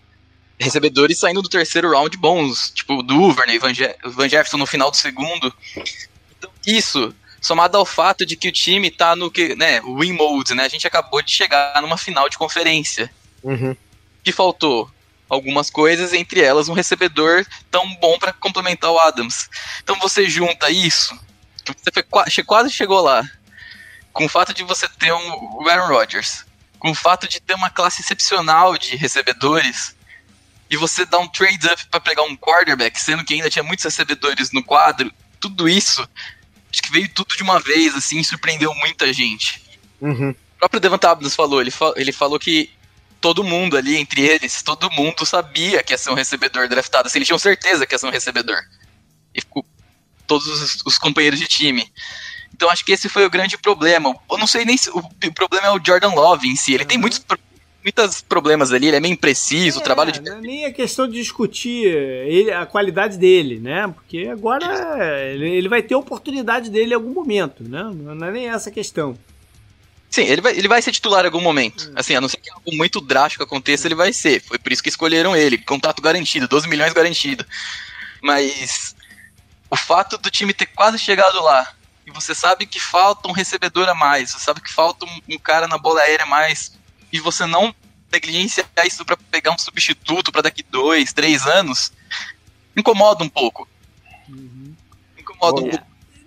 recebedores saindo do terceiro round bons, tipo Duvernay, Van, Je Van Jefferson no final do segundo. Então, isso, somado ao fato de que o time tá no que, né, win mode, né? A gente acabou de chegar numa final de conferência. Uhum. Que faltou algumas coisas, entre elas um recebedor tão bom para complementar o Adams. Então você junta isso, você quase chegou lá, com o fato de você ter um, Aaron Rodgers, com o fato de ter uma classe excepcional de recebedores, e você dá um trade-up para pegar um quarterback, sendo que ainda tinha muitos recebedores no quadro, tudo isso, acho que veio tudo de uma vez, assim, surpreendeu muita gente. Uhum. O próprio Devon Tabnos falou, ele, fa ele falou que todo mundo ali, entre eles, todo mundo sabia que ia ser um recebedor draftado, assim, eles tinham certeza que ia ser um recebedor. E ficou todos os, os companheiros de time. Então acho que esse foi o grande problema. Eu não sei nem se o, o problema é o Jordan Love em si. Ele uhum. tem muitos muitos problemas ali, ele é meio impreciso, é, o trabalho de. Não é nem a questão de discutir ele, a qualidade dele, né? Porque agora ele, ele vai ter a oportunidade dele em algum momento, né? Não é nem essa a questão. Sim, ele vai, ele vai ser titular em algum momento. Hum. Assim, a não ser que algo muito drástico aconteça, ele vai ser. Foi por isso que escolheram ele. Contrato garantido, 12 milhões garantido. Mas o fato do time ter quase chegado lá, e você sabe que falta um recebedor a mais, você sabe que falta um, um cara na bola aérea a mais, e você não negligenciar isso para pegar um substituto para daqui dois, três anos, incomoda um pouco. Uhum. Incomoda um pouco.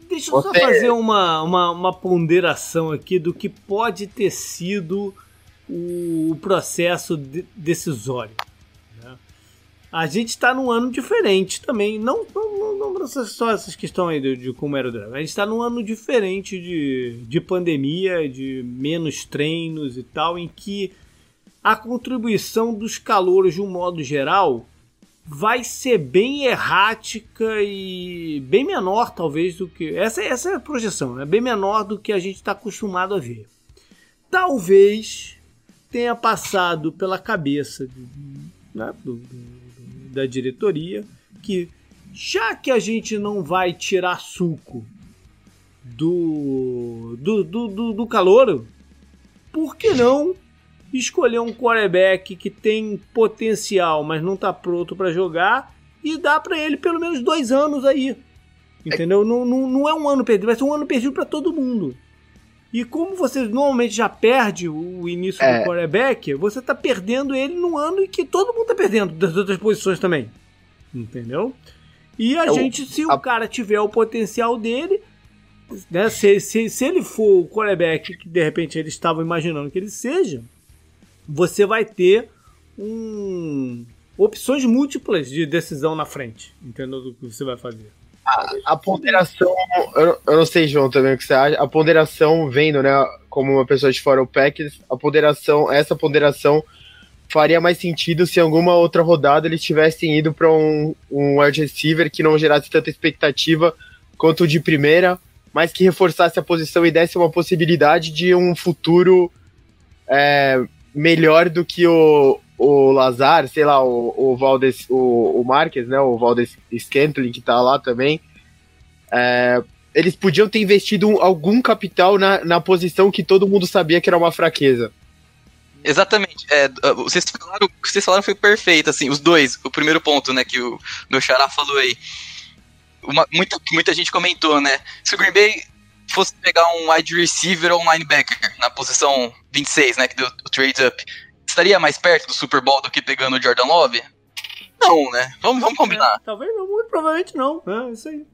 Deixa eu só fazer uma, uma, uma, ponderação aqui do que pode ter sido o processo de, decisório. A gente está num ano diferente também, não, não, não, não só essas questões aí de, de como era o draft, a gente está num ano diferente de, de pandemia, de menos treinos e tal, em que a contribuição dos calouros de um modo geral vai ser bem errática e bem menor, talvez, do que. Essa, essa é a projeção, é bem menor do que a gente está acostumado a ver. Talvez tenha passado pela cabeça né, do, do, da diretoria que, já que a gente não vai tirar suco do, do, do, do, do calouro, por que não escolher um quarterback que tem potencial, mas não está pronto para jogar e dar para ele pelo menos dois anos aí. Entendeu? É... Não, não, não é um ano perdido, vai ser um ano perdido para todo mundo. E como você normalmente já perde o início é... do quarterback, você está perdendo ele num ano em que todo mundo está perdendo das outras posições também. Entendeu? E a é gente, se o cara tiver o potencial dele, né, se, se, se ele for o quarterback que de repente eles estavam imaginando que ele seja, você vai ter um, opções múltiplas de decisão na frente, entendeu? Do que você vai fazer. A, ponderação, eu, eu, não sei, João, também o que você acha. A ponderação, vendo, né, como uma pessoa de fora o Packers, a ponderação, essa ponderação faria mais sentido se em alguma outra rodada eles tivessem ido para um, um wide receiver que não gerasse tanta expectativa quanto o de primeira, mas que reforçasse a posição e desse uma possibilidade de um futuro é, melhor do que o, o Lazar, sei lá, o, o Valdes, o, o Marques, né, o Valdes Scantling, que tá lá também, é, eles podiam ter investido algum capital na, na posição que todo mundo sabia que era uma fraqueza. Exatamente. É, vocês, falaram, vocês falaram foi perfeito, assim, os dois. O primeiro ponto, né, que o meu xará falou aí. Uma, muita, muita gente comentou, né? Se o Green Bay fosse pegar um wide receiver ou um linebacker na posição 26, né, que deu o trade up, estaria mais perto do Super Bowl do que pegando o Jordan Love? Não, né? Vamos, vamos combinar. É, talvez não, muito provavelmente não. É isso aí.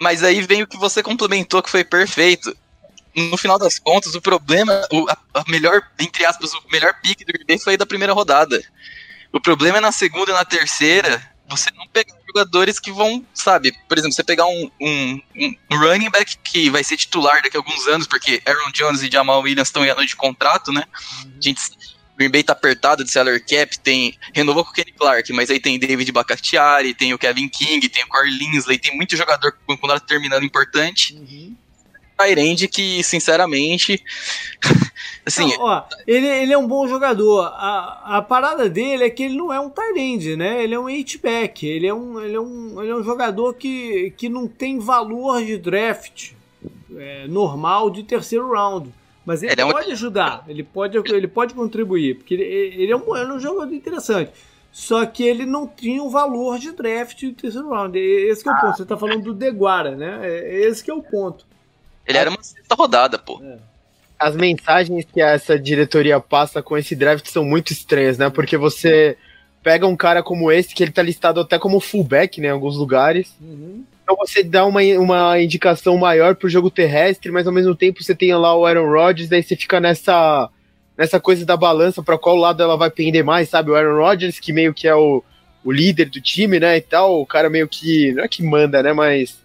Mas aí vem o que você complementou que foi perfeito. No final das contas, o problema, o, a, a, melhor, entre aspas, o melhor pique do Green Bay foi da primeira rodada. O problema é na segunda e na terceira, você não pegar jogadores que vão, sabe, por exemplo, você pegar um, um, um, running back que vai ser titular daqui a alguns anos, porque Aaron Jones e Jamal Williams estão em ano de contrato, né? Uhum. A gente, Green Bay tá apertado de salary cap, tem, renovou com o Kenny Clark, mas aí tem David Bacatiari, tem o Kevin King, tem o Corey Linsley, tem muito jogador com contrato terminando importante. Uhum. Tyrande que, sinceramente. <laughs> assim. Não, ó, ele, ele é um bom jogador. A, a parada dele é que ele não é um Tyrande, né? Ele é um H-back. Ele, é um, ele, é um, ele é um jogador que, que não tem valor de draft é, normal de terceiro round. Mas ele, ele é pode um... ajudar, ele pode, ele pode contribuir, porque ele, ele, é um, ele é um jogador interessante. Só que ele não tinha o valor de draft de terceiro round. Esse é o ponto. Você está falando do Deguara, né? É, esse é o ponto. Ele era uma sexta rodada, pô. É. As mensagens que essa diretoria passa com esse draft são muito estranhas, né? Porque você pega um cara como esse, que ele tá listado até como fullback, né, em alguns lugares. Uhum. Então você dá uma, uma indicação maior pro jogo terrestre, mas ao mesmo tempo você tem lá o Aaron Rodgers, daí você fica nessa, nessa coisa da balança para qual lado ela vai pender mais, sabe? O Aaron Rodgers, que meio que é o, o líder do time, né, e tal, o cara meio que, não é que manda, né, mas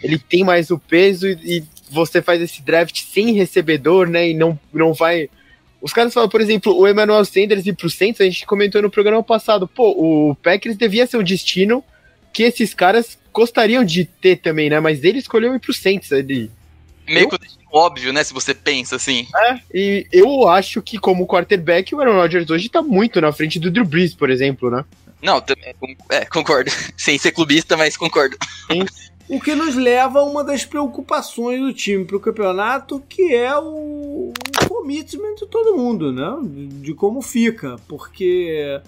ele tem mais o peso e, e você faz esse draft sem recebedor, né? E não, não vai. Os caras falam, por exemplo, o Emmanuel Sanders ir pro Saints, a gente comentou no programa passado, pô, o Packers devia ser um destino que esses caras gostariam de ter também, né? Mas ele escolheu ir pro Saints, ele... Meio eu... que óbvio, né? Se você pensa assim. É, e eu acho que como quarterback, o Aaron Rodgers hoje tá muito na frente do Drew Brees, por exemplo, né? Não, é, concordo. <laughs> Sem ser clubista, mas concordo. Sim. O que nos leva a uma das preocupações do time para o campeonato, que é o, commitment de todo mundo, né? De, de, como fica. Porque,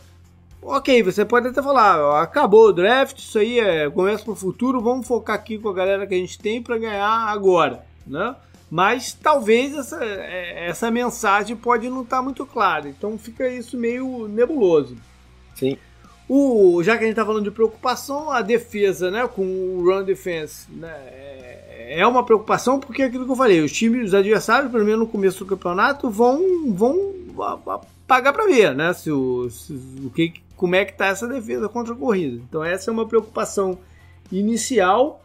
ok, você pode até falar, acabou o draft, isso aí é começo para o futuro, vamos focar aqui com a galera que a gente tem para ganhar agora, né? Mas talvez essa, é, essa mensagem pode não estar tá muito clara, então fica isso meio nebuloso. Sim. O, já que a gente está falando de preocupação, a defesa, né, com o run defense, né, é, é uma preocupação porque é aquilo que eu falei, os times, os adversários, pelo menos no começo do campeonato, vão, vão pagar para ver, né, se o, se, o que, como é que está essa defesa contra a corrida. Então essa é uma preocupação inicial.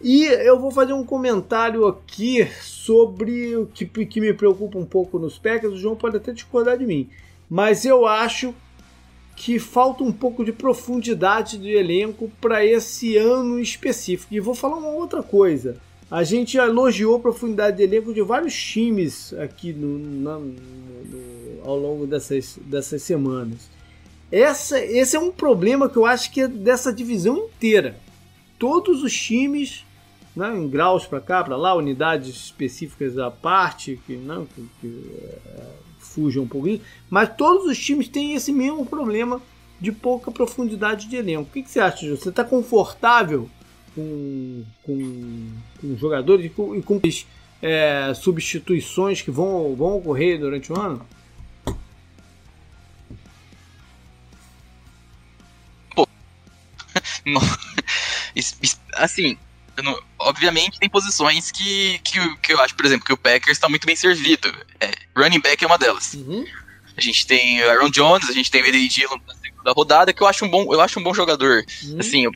E eu vou fazer um comentário aqui sobre o que, que me preocupa um pouco nos Packers. O João pode até discordar de mim, mas eu acho que falta um pouco de profundidade de elenco para esse ano específico. E vou falar uma outra coisa. A gente elogiou a profundidade de elenco de vários times aqui no, na, no, ao longo dessas, dessas semanas. Essa, esse é um problema que eu acho que é dessa divisão inteira. Todos os times, né, em graus para cá, para lá, unidades específicas à parte, que, não, que, que é, fuja um pouquinho, mas todos os times têm esse mesmo problema de pouca profundidade de elenco. O que, que você acha, Ju? Você está confortável com, com, com jogadores e com, e com é, substituições que vão, vão ocorrer durante o ano? <laughs> assim, não, obviamente tem posições que, que, que, eu acho, por exemplo, que o Packers está muito bem servido. É, running back é uma delas. Uhum. A gente tem o Aaron Jones, a gente tem o Eddie Dillon na segunda rodada, que eu acho um bom, eu acho um bom jogador. Uhum. Assim, eu,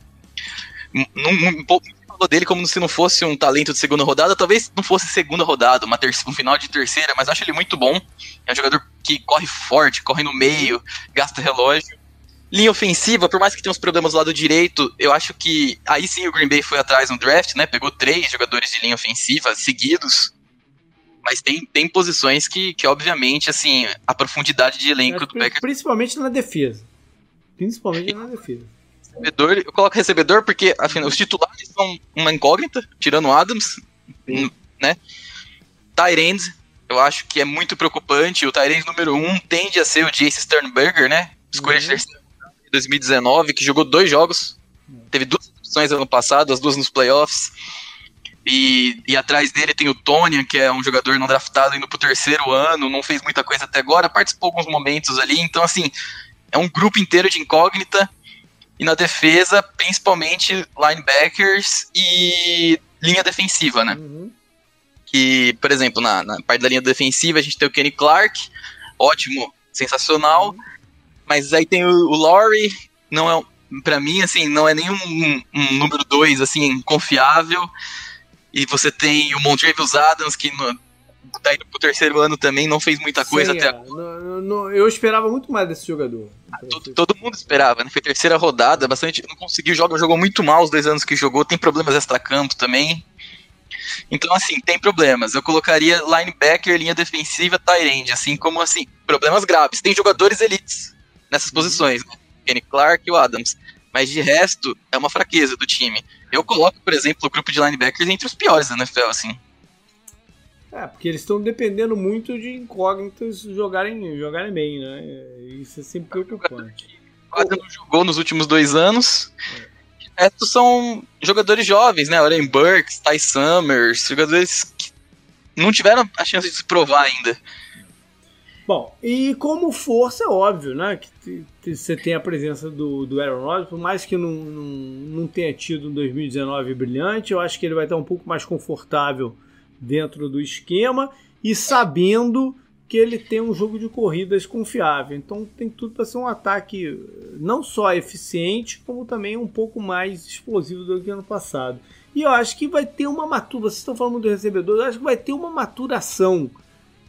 um, um pouco falou dele como se não fosse um talento de segunda rodada, talvez não fosse segunda rodada, uma terceira, um final de terceira, mas acho ele muito bom. É um jogador que corre forte, corre no meio, gasta relógio. Linha ofensiva, por mais que tenha uns problemas do lado direito, eu acho que aí sim o Green Bay foi atrás no draft, né? Pegou três jogadores de linha ofensiva seguidos. Mas tem, tem posições que, que, obviamente, assim, a profundidade de elenco é, do Packers. Principalmente na defesa. Principalmente na defesa. Recebedor, eu coloco recebedor porque, afinal, os titulares são uma incógnita, tirando o Adams, sim. né? Tyrande, eu acho que é muito preocupante. O Tyrande número um tende a ser o Jace Sternberger, né? Escolha uhum. de terceira 2019, que jogou dois jogos. Teve duas opções ano passado, as duas nos playoffs. E, e atrás dele tem o Tony, que é um jogador não draftado indo pro terceiro ano, não fez muita coisa até agora, participou alguns momentos ali. Então, assim, é um grupo inteiro de incógnita. E na defesa, principalmente linebackers e linha defensiva, né? Uhum. Que, por exemplo, na, na, parte da linha defensiva, a gente tem o Kenny Clark, ótimo, sensacional. Uhum. Mas aí tem o, o Laurie, não é para mim assim, não é nenhum um, um número dois assim confiável. E você tem o Montrevious Adams que no, tá indo pro terceiro ano também, não fez muita coisa Sim, até é. agora. Eu esperava muito mais desse jogador. Ah, todo, todo, mundo esperava, né? Foi terceira rodada, bastante. Não conseguiu jogar, jogou muito mal os dois anos que jogou, tem problemas extra-campo também. Então, assim, tem problemas. Eu colocaria linebacker, linha defensiva, tight end, assim como assim, problemas graves. Tem jogadores elites nessas posições, né? Kenny Clark e o Adams. Mas de resto, é uma fraqueza do time. Eu coloco, por exemplo, o grupo de linebackers entre os piores da NFL, assim. É, porque eles estão dependendo muito de incógnitas jogarem, jogarem bem, né? Isso é sempre preocupante. Quase não jogou nos últimos dois anos. É. Estos são jogadores jovens, né? Oren Burks, Ty Summers, jogadores que não tiveram a chance de se provar ainda. Bom, e como força, é óbvio, né? Que você tem a presença do, do Aaron Rodgers, por mais que não, não, não tenha tido um 2019 brilhante, eu acho que ele vai estar um pouco mais confortável dentro do esquema e sabendo que ele tem um jogo de corridas confiável. Então tem tudo para ser um ataque não só eficiente, como também um pouco mais explosivo do que ano passado. E eu acho que vai ter uma maturação. Vocês estão falando do recebedor, eu acho que vai ter uma maturação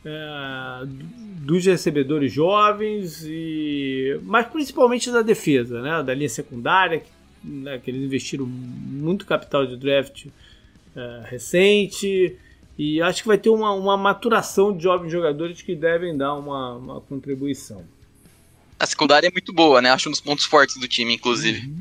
é, dos recebedores jovens, e mas principalmente da defesa, né, da linha secundária, que, né, que eles investiram muito capital de draft é, recente. E acho que vai ter uma, uma maturação de jovens jogadores que devem dar uma, uma contribuição. A secundária é muito boa, né? Acho um dos pontos fortes do time, inclusive. Uhum.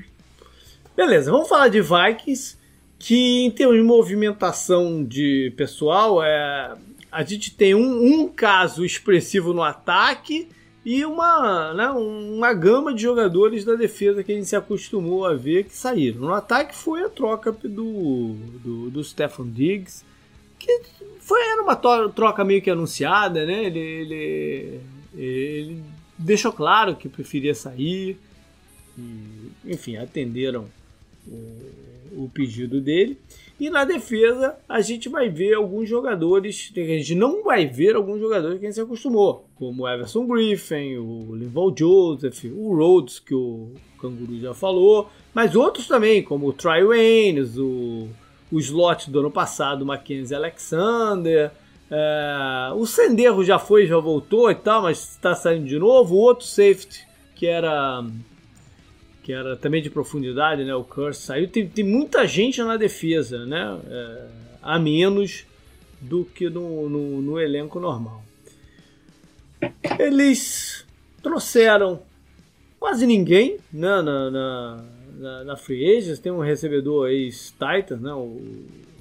Beleza, vamos falar de Vikings, que em termos de movimentação de pessoal, é, a gente tem um, um caso expressivo no ataque e uma, né, uma gama de jogadores da defesa que a gente se acostumou a ver que saíram. No ataque foi a troca do, do, do Stefan Diggs, que foi, era uma troca meio que anunciada, né? Ele, ele, ele deixou claro que preferia sair. E, enfim, atenderam o, o pedido dele. E na defesa, a gente vai ver alguns jogadores, a gente não vai ver alguns jogadores que a gente se acostumou, como o Everson Griffin, o Linval Joseph, o Rhodes, que o Canguru já falou, mas outros também, como o Troy Waynes, o, o slot do ano passado, o Mackenzie Alexander, é, o Senderro já foi, já voltou e tal, mas está saindo de novo. O outro safety, que era que era também de profundidade, né? O Curse saiu. Tem, tem muita gente na defesa, né? É, a menos do que no, no, no, elenco normal. Eles trouxeram quase ninguém né? na, na, na, na Free Agents. Tem um recebedor aí, Titan, né? O,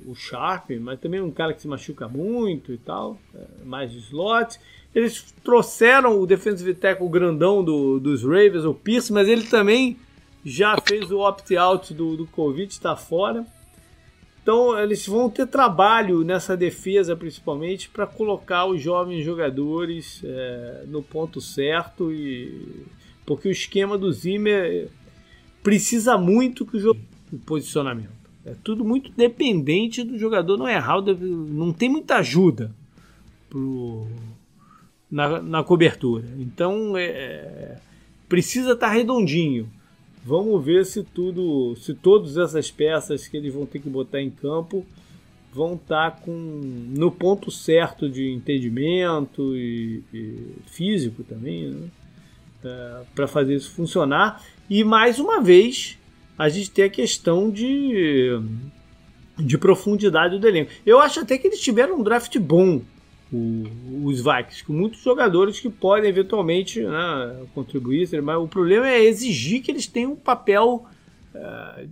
o Sharp, mas também um cara que se machuca muito e tal, é, mais slot. Eles trouxeram o defensive tackle grandão do, dos Ravens, o Pierce, mas ele também já fez o opt-out do, do Covid, está fora. Então eles vão ter trabalho nessa defesa, principalmente, para colocar os jovens jogadores é, no ponto certo e porque o esquema do Zimmer precisa muito que o jogo posicionamento. É tudo muito dependente do jogador não errar, não tem muita ajuda pro, na, na cobertura. Então é, precisa estar tá redondinho. Vamos ver se tudo, se todas essas peças que eles vão ter que botar em campo vão estar tá com no ponto certo de entendimento e, e físico também, né? é, para fazer isso funcionar. E mais uma vez a gente tem a questão de de profundidade do elenco. Eu acho até que eles tiveram um draft bom os Vikings, com muitos jogadores que podem eventualmente né, contribuir, mas o problema é exigir que eles tenham um papel uh,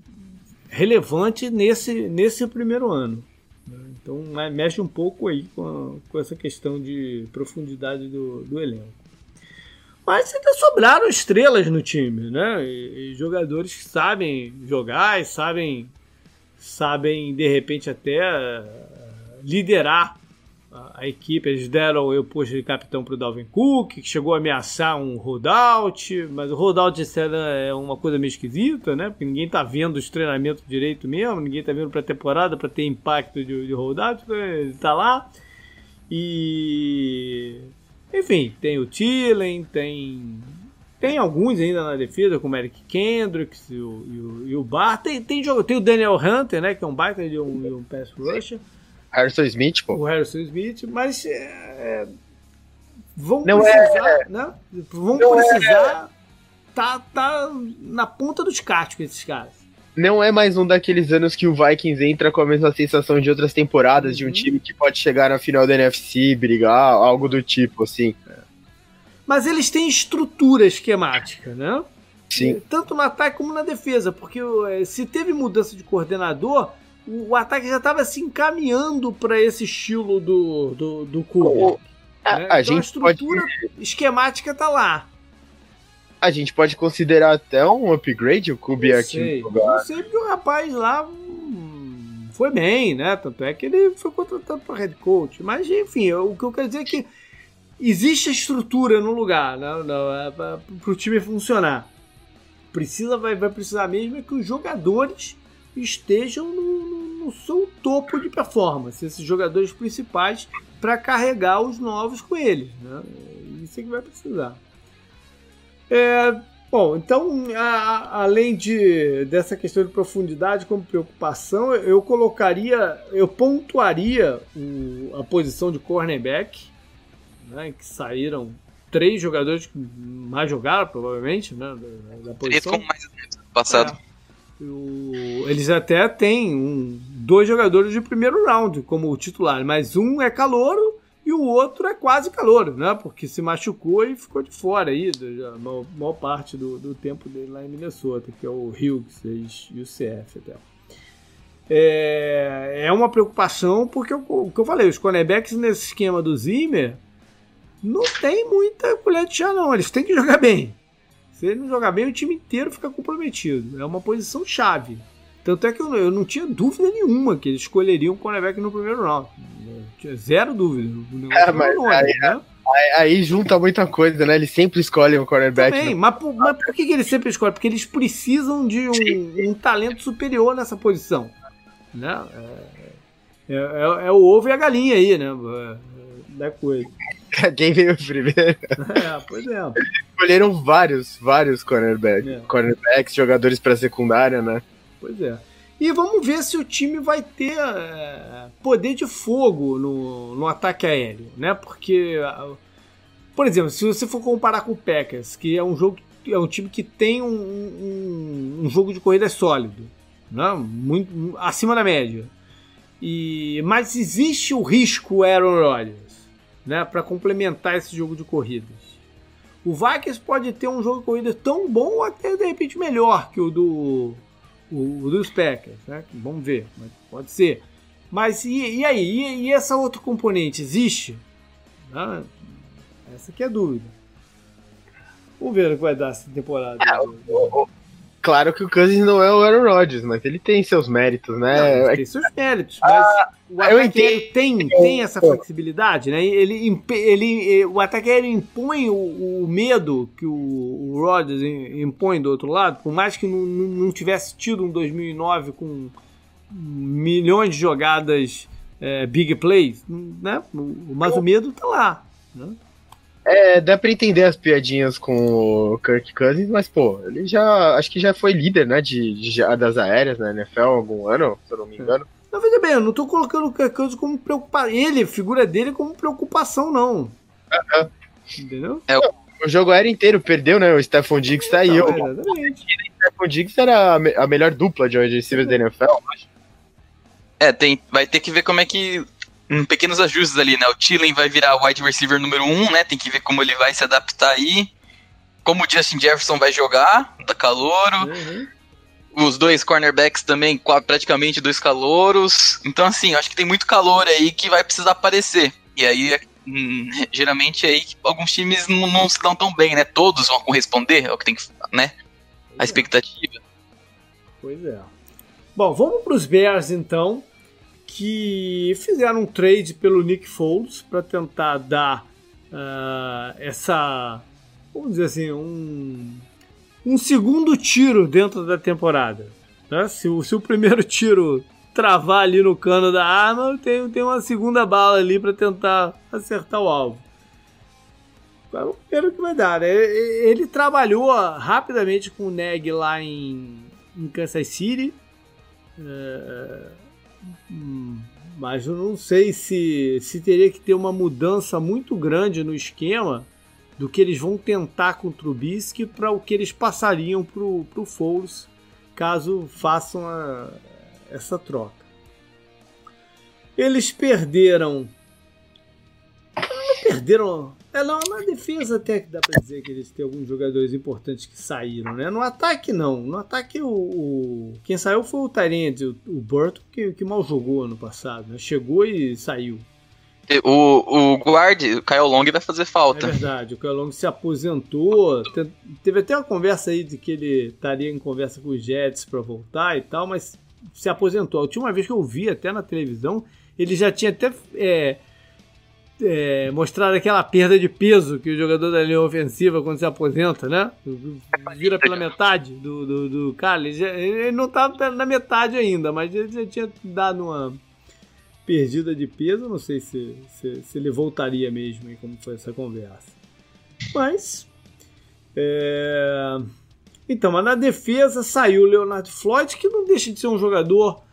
relevante nesse, nesse primeiro ano. Né? Então mexe um pouco aí com, a, com essa questão de profundidade do, do elenco. Mas ainda sobraram estrelas no time, né? E, e jogadores que sabem jogar e sabem, sabem de repente até uh, liderar a, equipe, eles deram eu posto de capitão para o Dalvin Cook, que chegou a ameaçar um holdout, mas o holdout é uma coisa meio esquisita, né? Porque ninguém tá vendo os treinamentos direito mesmo, ninguém tá vendo para temporada para ter impacto de, de holdout, então ele tá lá. E enfim, tem o Tillen, tem tem alguns ainda na defesa, como Eric Kendricks e o, e o, e o Bar. Tem, tem, tem o Daniel Hunter, né? Que é um baita de um, de um pass rusher. Harrison Smith, pô. O Harrison Smith, mas é, é vão não precisar, é, né? Vão precisar é, tá, tá na ponta dos cascos esses caras. Não é mais um daqueles anos que o Vikings entra com a mesma sensação de outras temporadas, uhum. de um uhum. time que pode chegar na final da NFC, brigar, algo do tipo, assim. É. Mas eles têm estrutura esquemática, né? Sim. Tanto no ataque como na defesa, porque é, se teve mudança de coordenador, o, ataque já estava se encaminhando para esse estilo do, do, do Kubrick. A, né? a, então, a estrutura pode... esquemática tá lá. A gente pode considerar até um upgrade o no lugar. Eu sei que o rapaz lá hum, foi bem, né? Tanto é que ele foi contratado para head coach. Mas, enfim, o que eu quero dizer é que existe a estrutura no lugar né? É para o time funcionar. Precisa, vai, vai precisar mesmo é que os jogadores estejam no, no seu topo de performance, esses jogadores principais, para carregar os novos com eles. Né? Isso é que vai precisar. É, bom, então, a, além de, dessa questão de profundidade como preocupação, eu colocaria, eu pontuaria o, a posição de cornerback, né, que saíram três jogadores que mais jogaram, provavelmente, né, da, da posição. Três como mais passado. É. Eles até têm um dois jogadores de primeiro round como titular, mas um é calouro e o outro é quase calouro, né? Porque se machucou e ficou de fora aí, a maior, maior parte do, do, tempo dele lá em Minnesota, que é o Hughes e o CF até. É, é uma preocupação porque o que eu falei, os cornerbacks nesse esquema do Zimmer não tem muita colher de chá, não. Eles têm que jogar bem. Se ele não jogar bem, o time inteiro fica comprometido. É uma posição chave. Tanto é que eu, eu não tinha dúvida nenhuma que eles escolheriam o cornerback no primeiro round. Tinha zero dúvida. É, mas nome, aí, né? aí, aí, junta muita coisa, né? Eles sempre escolhem o cornerback. Também, no... mas, por, mas por que, que eles sempre escolhem? Porque eles precisam de um, um talento superior nessa posição. Né? É, é, é, é, o ovo e a galinha aí, né? É, da coisa. <laughs> Quem veio primeiro? É, pois é. Escolheram vários, vários cornerbacks, é. cornerbacks jogadores para secundária, né? Pois é. E vamos ver se o time vai ter é, poder de fogo no, no ataque aéreo, né? Porque, por exemplo, se você for comparar com o Packers, que é um jogo, é um time que tem um, um, um jogo de corrida sólido, né? Muito acima da média. E mas existe o risco Aaron Rodgers, né? Para complementar esse jogo de corridas. O Vikings pode ter um jogo de corrida tão bom ou até de repente melhor que o do o, o dos Packers, né? Vamos ver, pode ser. Mas e, e aí? E, e, essa outro componente existe? Ah, essa aqui é a dúvida. Vamos ver o que vai dar essa temporada. É, o, o, claro que o Cousins não é o Aaron Rodgers, mas ele tem seus méritos, né? Não, tem seus méritos, mas ah, o ataque tem, tem essa flexibilidade, né? Ele, ele, o ataque aéreo impõe o, o medo que o, o Rodgers impõe do outro lado, por mais que não, não tivesse tido um 2009 com milhões de jogadas é, big plays, né? Mas o medo tá lá, né? É, dá pra entender as piadinhas com o Kirk Cousins, mas, pô, ele já. Acho que já foi líder, né? De, de das aéreas na NFL algum ano, se eu não me engano. Não, veja bem, eu não tô colocando o Kirk Cousins como preocupação. Ele, figura dele, como preocupação, não. Uh -huh. Entendeu? É, o... o jogo aéreo inteiro perdeu, né? O Stephon Diggs saiu. Tá exatamente. O Stephon Diggs era a melhor dupla de receivers da NFL, acho. É, tem, vai ter que ver como é que um, pequenos ajustes ali, né? O Thielen vai virar o wide receiver número 1, um, né? Tem que ver como ele vai se adaptar aí. Como o Justin Jefferson vai jogar, da calouro. Uhum. Os dois cornerbacks também, praticamente dois calouros. Então, assim, acho que tem muito calor aí que vai precisar aparecer. E aí, hum, geralmente, aí alguns times não, não, se dão tão bem, né? Todos vão corresponder, é o que tem que, né? A é. expectativa. Pois é. Bom, vamos para os Bears então que fizeram um trade pelo Nick Foles para tentar dar uh, essa, vamos dizer assim, um, um segundo tiro dentro da temporada. Né? Se, o, se o primeiro <laughs> tiro travar ali no cano da arma, tem, tem uma segunda bala ali para tentar acertar o alvo. O que vai dar. Né? Ele trabalhou rapidamente com o Neg lá em, em Kansas City. Uh, mas eu não sei se, se teria que ter uma mudança muito grande no esquema do que eles vão tentar com o Trubisky para o que eles passariam para o Foles caso façam a, essa troca. Eles perderam. Perderam é, não, na defesa até que dá pra dizer que eles têm alguns jogadores importantes que saíram, né? No ataque, não. No ataque, o, o quem saiu foi o Tyrande, o, o Burton, que, que mal jogou ano passado, né? Chegou e saiu. O, o guard, o Kyle Long, vai fazer falta. É verdade, o Kyle Long se aposentou. Teve até uma conversa aí de que ele estaria em conversa com os Jets para voltar e tal, mas se aposentou. A última vez que eu vi até na televisão, ele já tinha até... É, é, mostrar aquela perda de peso que o jogador da linha ofensiva quando se aposenta, né? Vira pela metade do, do, do. Ele, ele não estava na metade ainda, mas ele já tinha dado uma perdida de peso. Não sei se, se, se ele voltaria mesmo, hein, como foi essa conversa. Mas. É... Então, mas na defesa saiu o Leonardo Floyd, que não deixa de ser um jogador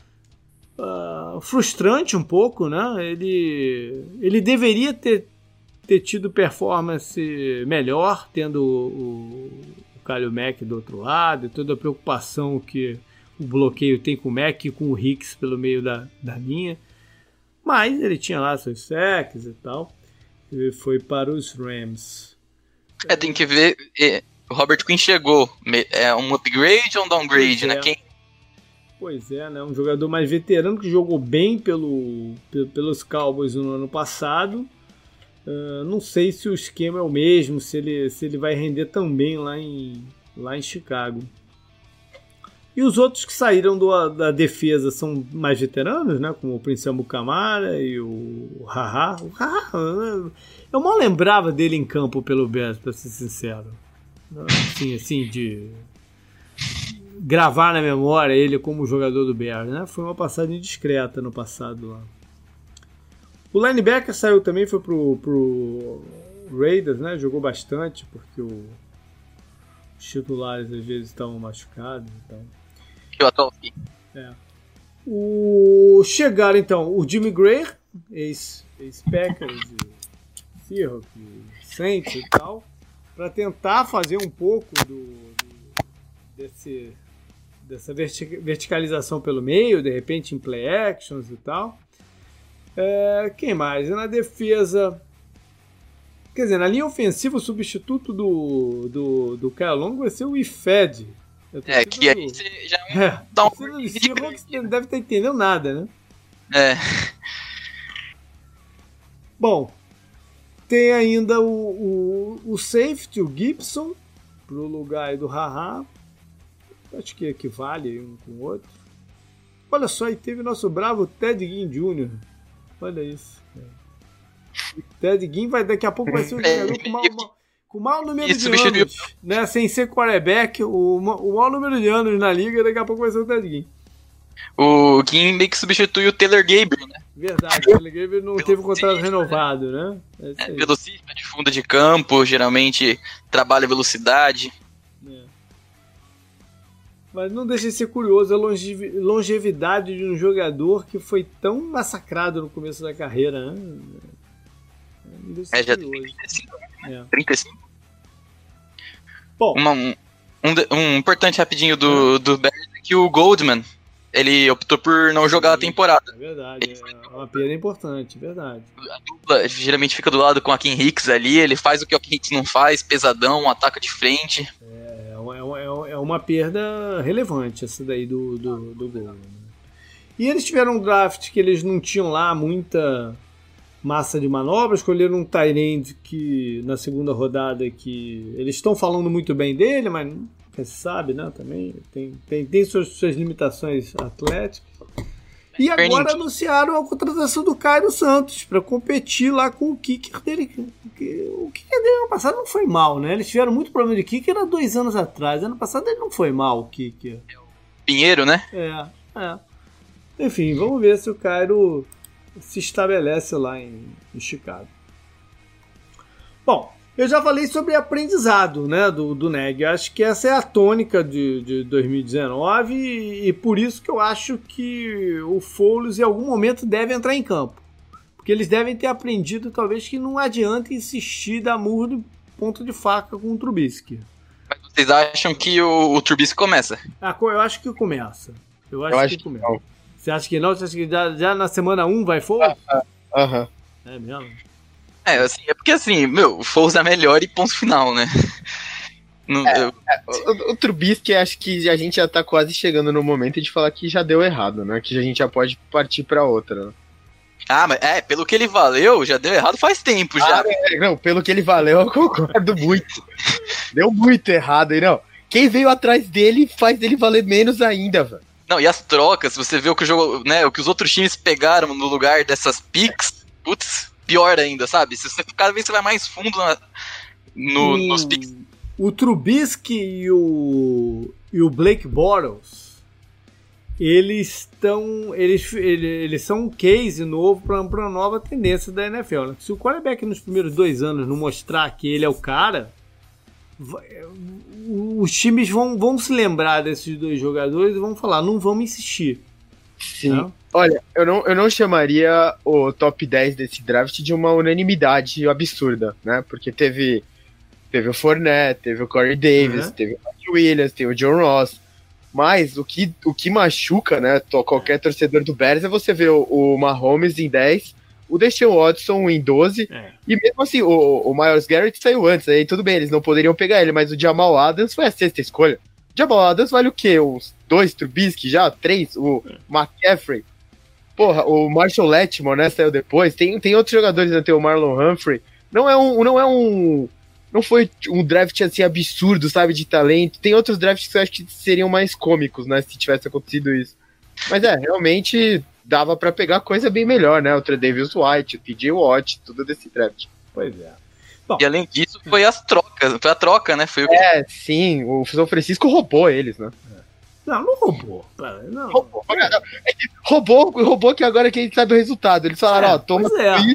uh, frustrante um pouco, né? Ele, ele deveria ter, ter tido performance melhor, tendo o, o Kalil Mack do outro lado, e toda a preocupação que o bloqueio tem com o Mac e com o Hicks pelo meio da, da linha. Mas ele tinha lá seus sacks e tal. E foi para os Rams. É, tem que ver. é, o Robert Quinn chegou. É um upgrade ou um downgrade, Pois é. né? Quem, Pois é, né? Um jogador mais veterano que jogou bem pelo, pe- pelos Cowboys no ano passado. Ah, não sei se o esquema é o mesmo, se ele, se ele vai render tão bem lá em, lá em Chicago. E os outros que saíram do- da defesa são mais veteranos, né? Como o Prince Camara e o Haha. O Haha, eu mal lembrava dele em campo pelo Bears, pra ser sincero. Assim, assim, de gravar na memória ele como jogador do Bears, né? Foi uma passagem discreta no passado lá. O linebacker saiu também, foi pro, pro Raiders, né? Jogou bastante, porque o, os titulares às vezes estavam machucados. Então. que o atual O, chegaram então o Jimmy Gray, ex- ex-Packers, e Seahawks, Saints e tal, para tentar fazer um pouco do, do- desse, dessa verti- verticalização pelo meio, de repente em play actions e tal. É, quem mais? Na defesa. Quer dizer, na linha ofensiva, o substituto do, do, do Kyle Long vai ser o Ifed. É, que aí você já <laughs> é, dá um você não, Seahawks <laughs> não deve estar entendendo nada, né? É, Bom, tem ainda o, o, o safety, o Gibson, pro lugar aí do Haha. Acho que equivale um com o outro. Olha só, e teve nosso bravo Ted Ginn Jr. Olha isso. O Ted Ginn vai, daqui a pouco vai ser um <laughs> É, jogador com mau, mau- com mau número Isso, de anos. Né? Sem ser quarterback, o, o maior número de anos na liga, daqui a pouco vai ser o Ted Ginn. o Kim meio que substitui o Taylor Gabriel, né? Verdade, o Gabriel não teve o contrato renovado, né? É É, velocista de funda de campo, geralmente trabalha velocidade. É. Mas não deixa de ser curioso a longevi- longevidade de um jogador que foi tão massacrado no começo da carreira, né? É, ser já tem curioso. 35. É. 35. Bom, Uma- um, um, um importante rapidinho do, do Bears é que o Goldman, ele optou por não jogar a temporada. é verdade, é uma perda importante, é verdade. A dupla geralmente fica do lado com a Kim Hicks ali, ele faz o que o Kim Hicks não faz, pesadão, ataca de frente. É, uma- é uma- é é uma perda relevante essa daí do, do, do gol. né? E eles tiveram um draft que eles não tinham lá muita massa de manobra, escolheram um Tyrande que na segunda rodada que eles estão falando muito bem dele, mas se sabe, né? Também tem, tem, tem suas, suas limitações atléticas. E agora anunciaram a contratação do Cairo Santos para competir lá com o kicker dele. que- O dele ano passado não foi mal, né? Eles tiveram muito problema de kicker há dois anos atrás. Ano passado ele não foi mal, o kicker. Pinheiro, né? É, é. Enfim, vamos ver se o Cairo se estabelece lá em, em Chicago. Bom, eu já falei sobre aprendizado né, do, do NEG. Eu acho que essa é a tônica de, de 2019 e, e por isso que eu acho que o Foles em algum momento deve entrar em campo. Porque eles devem ter aprendido, talvez, que não adianta insistir dar murro de ponto de faca com o Trubisky. Mas vocês acham que o, o Trubisky começa? Ah, eu acho que começa. Eu acho, Eu que, acho que começa. não. Você acha que não? Você acha que já, já na semana 1 vai Foles? Aham. É mesmo? É, assim, é porque assim, meu, o Foles é melhor e ponto final, né? <laughs> Não- eu- O, o Trubisky, acho que a gente já tá quase chegando no momento de falar que já deu errado, né? Que a gente já pode partir pra outra. Ah, mas é, pelo que ele valeu, já deu errado faz tempo já. Ah, é, não, pelo que ele valeu, eu concordo muito. Deu muito errado aí, não. Quem veio atrás dele faz dele valer menos ainda, velho. Não, e as trocas, você vê o que o jogo, né, o que os outros times pegaram no lugar dessas picks, putz, pior ainda, sabe? Se você cada vez você vai mais fundo na- no- o, nos picks. o Trubisky e o, e o Blake Bortles, eles estão. Eles, ele- eles são um case novo para uma nova tendência da NFL. né? Se o quarterback nos primeiros dois anos não mostrar que ele é o cara, os times vão, vão se lembrar desses dois jogadores e vão falar: não vamos insistir. Sim. né? Olha, eu não, eu não chamaria o top 10 desse draft de uma unanimidade absurda, né? Porque teve, teve o Fournette, teve o Corey Davis, Uhum. teve o Williams, teve o John Ross. Mas o que, o que machuca, né, qualquer torcedor do Bears é você ver o, o Mahomes em 10, o Deshaun Watson em 12, é. e mesmo assim, o, o Miles Garrett saiu antes, aí tudo bem, eles não poderiam pegar ele, mas o Jamal Adams foi a sexta escolha. O Jamal Adams vale o quê? Uns dois Trubisky já? Três? O é. McCaffrey? Porra, o Marshall Letmore, né, saiu depois. Tem, tem outros jogadores, né, tem o Marlon Humphrey. Não é um, não é um, não foi um draft assim absurdo, sabe, de talento. Tem outros drafts que eu acho que seriam mais cômicos, né, se tivesse acontecido isso. Mas é, realmente dava para pegar coisa bem melhor, né? O Tredavious White, o TJ Watt, tudo desse draft. Pois é. Bom, e além disso, foi as trocas, foi a troca, né? Foi o que... É, sim, o São Francisco roubou eles, né? Não, não roubou. Não. Roubou, é roubou, roubou que agora que a gente sabe o resultado. Eles falaram, é, ó, toma é.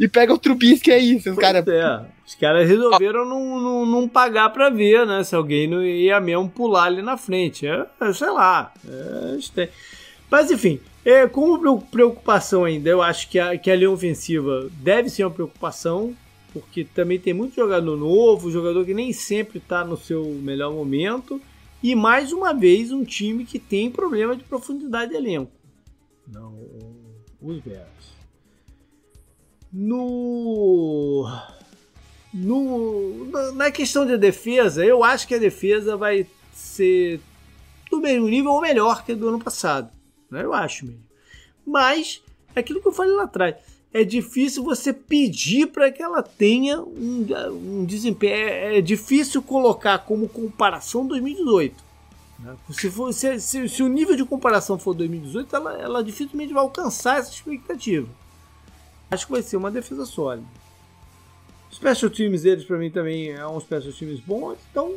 E pega o Trubisky aí, é os caras. É. Os caras resolveram não, não, não, pagar pra ver, né? Se alguém não ia mesmo pular ali na frente. É, é sei lá. É, Mas enfim, é, como preocupação ainda, eu acho que a, que a linha ofensiva deve ser uma preocupação, porque também tem muito jogador novo, jogador que nem sempre está no seu melhor momento. E mais uma vez, um time que tem problema de profundidade de elenco. Não, os Bears. No, no, na questão de defesa, eu acho que a defesa vai ser do mesmo nível ou melhor que a do ano passado. Né? Eu acho mesmo. Mas, é aquilo que eu falei lá atrás é difícil você pedir para que ela tenha um, um desempenho. É, é, difícil colocar como comparação 2018. Né? Se, for, se, se, se, o nível de comparação for 2018, ela, ela dificilmente vai alcançar essa expectativa. Acho que vai ser uma defesa sólida. Special teams deles, para mim, também é um special teams bom. Então,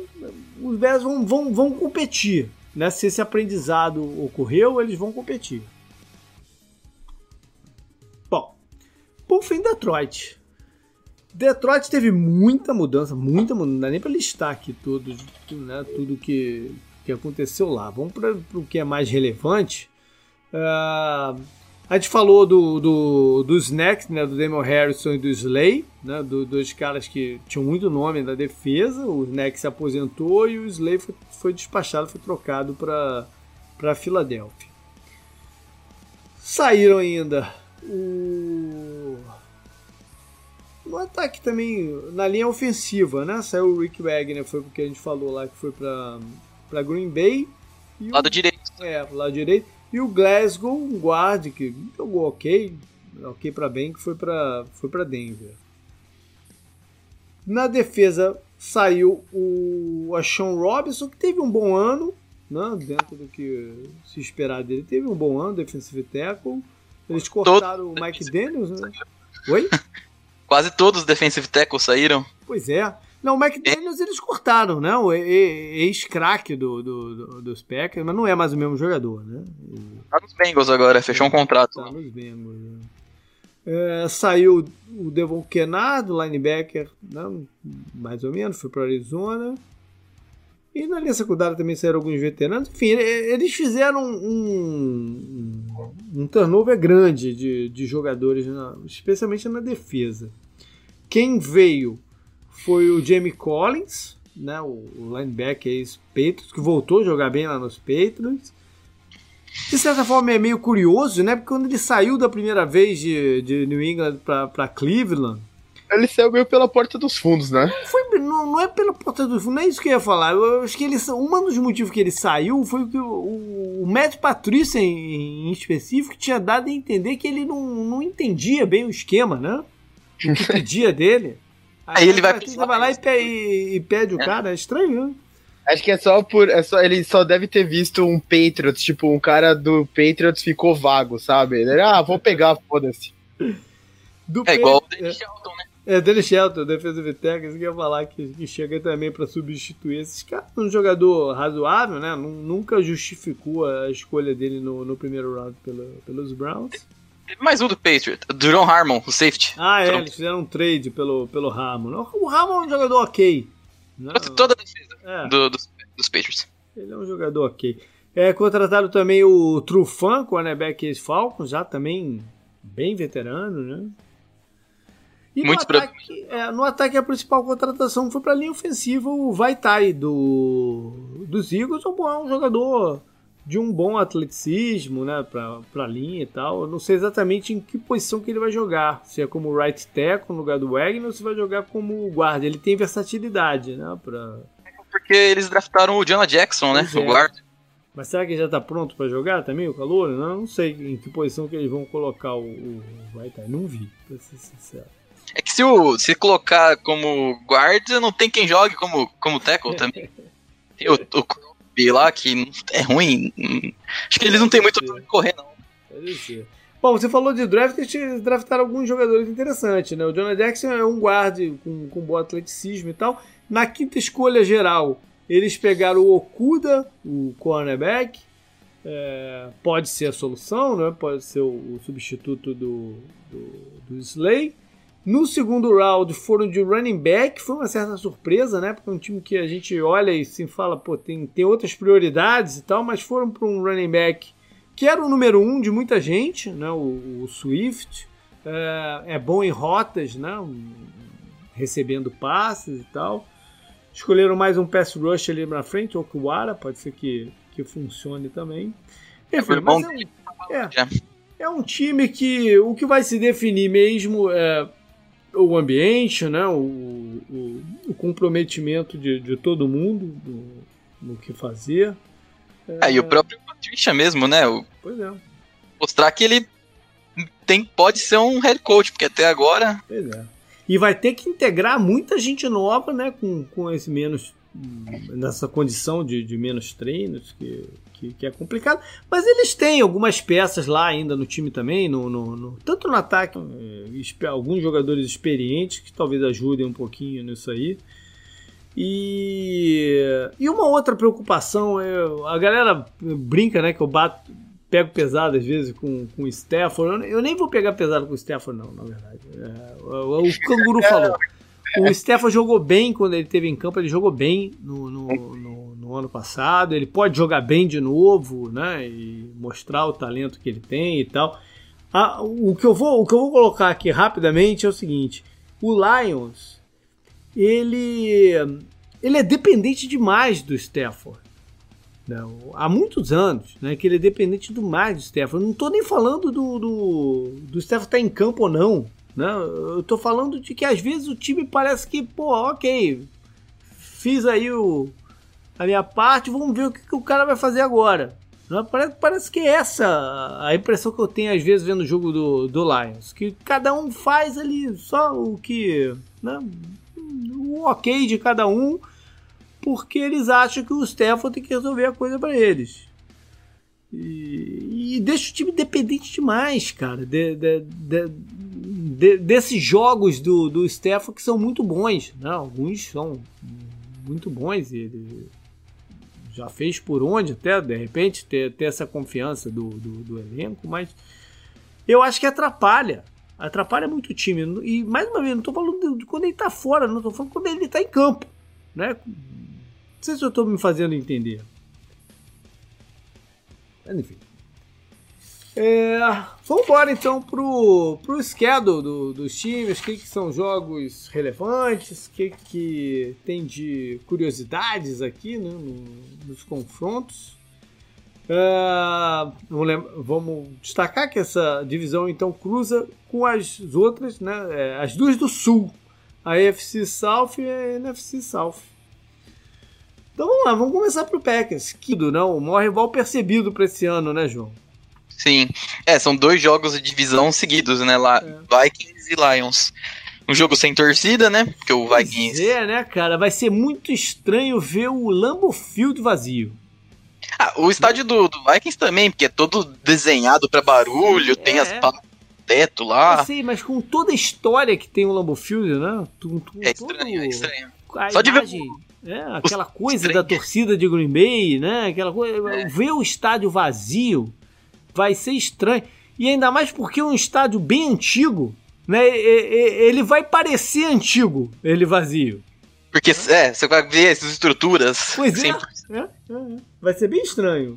os Bears vão, vão, vão competir. Né? Se esse aprendizado ocorreu, eles vão competir. Por fim, Detroit. Detroit teve muita mudança, muita mudança. Não dá nem para listar aqui tudo, né, tudo que, que aconteceu lá. Vamos para o que é mais relevante. Uh, a gente falou do, do, do Snack, né, do Damian Harrison e do Slay, né, do, dois caras que tinham muito nome da defesa. O Snack se aposentou e o Slay foi, foi despachado, foi trocado para Filadélfia. Saíram ainda o no ataque também, na linha ofensiva, né? Saiu o Rick Wagner, foi porque a gente falou lá que foi para para Green Bay. E lado o, direito. É, lado direito. E o Glasgow, um guarde que jogou ok, ok para bem, que foi para foi Denver. Na defesa saiu o Sean Robinson, que teve um bom ano, né? dentro do que se esperar dele. Teve um bom ano, defensive tackle. Eles cortaram Todo... o Mike Daniels, né? Oi? <laughs> Quase todos os defensive tackles saíram. Pois é. Não, o McDaniels eles cortaram, né? O ex-craque do, do, do, dos Packers, mas não é mais o mesmo jogador, né? Tá nos Bengals agora, fechou um contrato. Tá nos Bengals, né? é, Saiu o Devon Kennard, linebacker, né? mais ou menos, foi para Arizona. E na linha secundária também saíram alguns veteranos. Enfim, eles fizeram um, um, um turnover grande de, de jogadores, na, especialmente na defesa. Quem veio foi o Jamie Collins, né, o, linebacker ex-Patriots, que voltou a jogar bem lá nos Patriots. De certa forma é meio curioso, né? Porque quando ele saiu da primeira vez de, de New England para Cleveland, ele saiu meio pela porta dos fundos, né? Foi, não, não é pela porta dos fundos, não é isso que eu ia falar. Eu acho que ele, um dos motivos que ele saiu foi que o, o Matt Patrícia, em, em, específico, tinha dado a entender que ele não, não entendia bem o esquema, né? O que <laughs> pedia dele. Aí, Aí ele vai, vai lá e, e, e pede o é. cara, é estranho, né? Acho que é só por. É só, ele só deve ter visto um Patriots, tipo, um cara do Patriots ficou vago, sabe? Ele, ah, vou pegar, foda-se. é igual o Dennis Shelton, né? É, Dennis Shelton, defesa Viteca, isso que ia falar que, que chega também para substituir esses caras. Um jogador razoável, né? Nunca justificou a escolha dele no, no primeiro round pela, pelos Browns. Mais um do Patriot, Duron Harmon, o safety. Ah, é, eles fizeram um trade pelo, pelo Harmon. O Harmon é um jogador ok. Né? Toda a defesa é. do, dos, dos Patriots. Ele é um jogador ok. É, contratado também o Trufan, cornerback ex-Falcons, já também bem veterano, né? E no ataque, é, no ataque, a principal contratação foi para a linha ofensiva o Vaitai do, dos Eagles. Um bom um jogador de um bom atleticismo né, para a linha e tal. Eu não sei exatamente em que posição que ele vai jogar. Se é como right tackle no lugar do Wagner ou se vai jogar como guarda. Ele tem versatilidade, né? Pra... Porque eles draftaram o Jonah Jackson, né? Pois O é. guarda. Mas será que ele já está pronto para jogar também, o calor? Não, não sei em que posição que eles vão colocar o, o Vaitai. Não vi, para ser sincero. É que se, o, se colocar como guarda, não tem quem jogue como, como tackle também. <laughs> Tem o, o Kobe lá, que é ruim. hum, Acho que eles não têm muito pra correr, não. Pode ser. Bom, você falou de draft, eles draftaram alguns jogadores interessantes, né? O Jonah Jackson é um guarde com, com bom atleticismo e tal. Na quinta escolha geral, eles pegaram o Okuda, o cornerback. É, pode ser a solução, né? Pode ser o, o substituto do, do, do Slay. No segundo round foram de running back, foi uma certa surpresa, né? Porque é um time que a gente olha e se fala, pô, tem, tem outras prioridades e tal, mas foram para um running back que era o número um de muita gente, né? O, o Swift é, é bom em rotas, né? Recebendo passes e tal. Escolheram mais um pass rush ali na frente, o Okuwara, pode ser que, que funcione também. Enfim, Foi bom é um, é, Já. é um time que o que vai se definir mesmo é o ambiente, né? o, o, o comprometimento de, de todo mundo no, no que fazer. É, e o próprio Patricia mesmo, né? O- Pois é. mostrar que ele tem, pode ser um head coach, porque até agora Pois é. E vai ter que integrar muita gente nova, né? Com, com esse menos. Nessa condição de, de menos treinos, que, que, que é complicado. Mas eles têm algumas peças lá ainda no time também, no, no, no- tanto no ataque, eh, alguns jogadores experientes que talvez ajudem um pouquinho nisso aí. E, e uma outra preocupação, é, a galera brinca, né, que eu bato, pego pesado às vezes com, com o Stafford. Eu, eu nem vou pegar pesado com o Stafford, não, na verdade. É, o, o Canguru falou. O Stafford jogou bem quando ele esteve em campo, ele jogou bem no, no, no- no ano passado. Ele pode jogar bem de novo, né? E mostrar o talento que ele tem e tal. Ah, o, que eu vou, o que eu vou colocar aqui rapidamente é o seguinte: o Lions, ele, ele é dependente demais do Stafford. Não, há muitos anos, né, que ele é dependente demais do Stafford. Não estou nem falando do, do, do Stafford estar em campo ou não. Né? Eu estou falando de que às vezes o time parece que, pô, ok, fiz aí o, a minha parte, vamos ver o que, que o cara vai fazer agora. Né? Parece, parece que é essa a impressão que eu tenho às vezes vendo o jogo do, do Lions. Que cada um faz ali só o que. Né? O ok de cada um porque eles acham que o Stefan tem que resolver a coisa para eles. E, e deixa o time dependente demais, cara, de, de- de- de- desses jogos do, do Stefan que são muito bons. Né? Alguns são muito bons. e Ele já fez por onde, até de repente, ter, ter essa confiança do, do, do elenco, mas eu acho que atrapalha. Atrapalha muito o time. E mais uma vez, não estou falando de quando ele está fora, não estou falando quando ele está em campo. Né? Não sei se eu estou me fazendo entender. Mas enfim. É, vamos embora então pro, pro schedule do, dos times, o que, que são jogos relevantes, o que, que tem de curiosidades aqui né, no- nos confrontos. É, vamos, destacar que essa divisão então cruza com as outras, né, é, as duas do sul, a AFC South e a NFC South. Então vamos lá, vamos começar pro Packers, que não, o maior rival percebido para esse ano, né, João? Sim. É, são dois jogos de divisão seguidos, né? Lá, Vikings e Lions. Um jogo sem torcida, né? Porque o Pois Vikings. é, né, cara? Vai ser muito estranho ver o Lambeau Field vazio. Ah, o estádio do, do Vikings também, porque é todo desenhado pra barulho, tem é. as pá- teto Eu lá. sei, mas com toda a história que tem o Lambeau Field, né? Tu, tu, É estranho, é estranho. A Só de ver imagem, é, aquela coisa estranho. da torcida de Green Bay, né? Aquela coisa, É. ver o estádio vazio vai ser estranho. E ainda mais porque é um estádio bem antigo, né? Ele vai parecer antigo, ele vazio. Porque, é, você vai ver essas estruturas. Pois é. É, é, é. Vai ser bem estranho.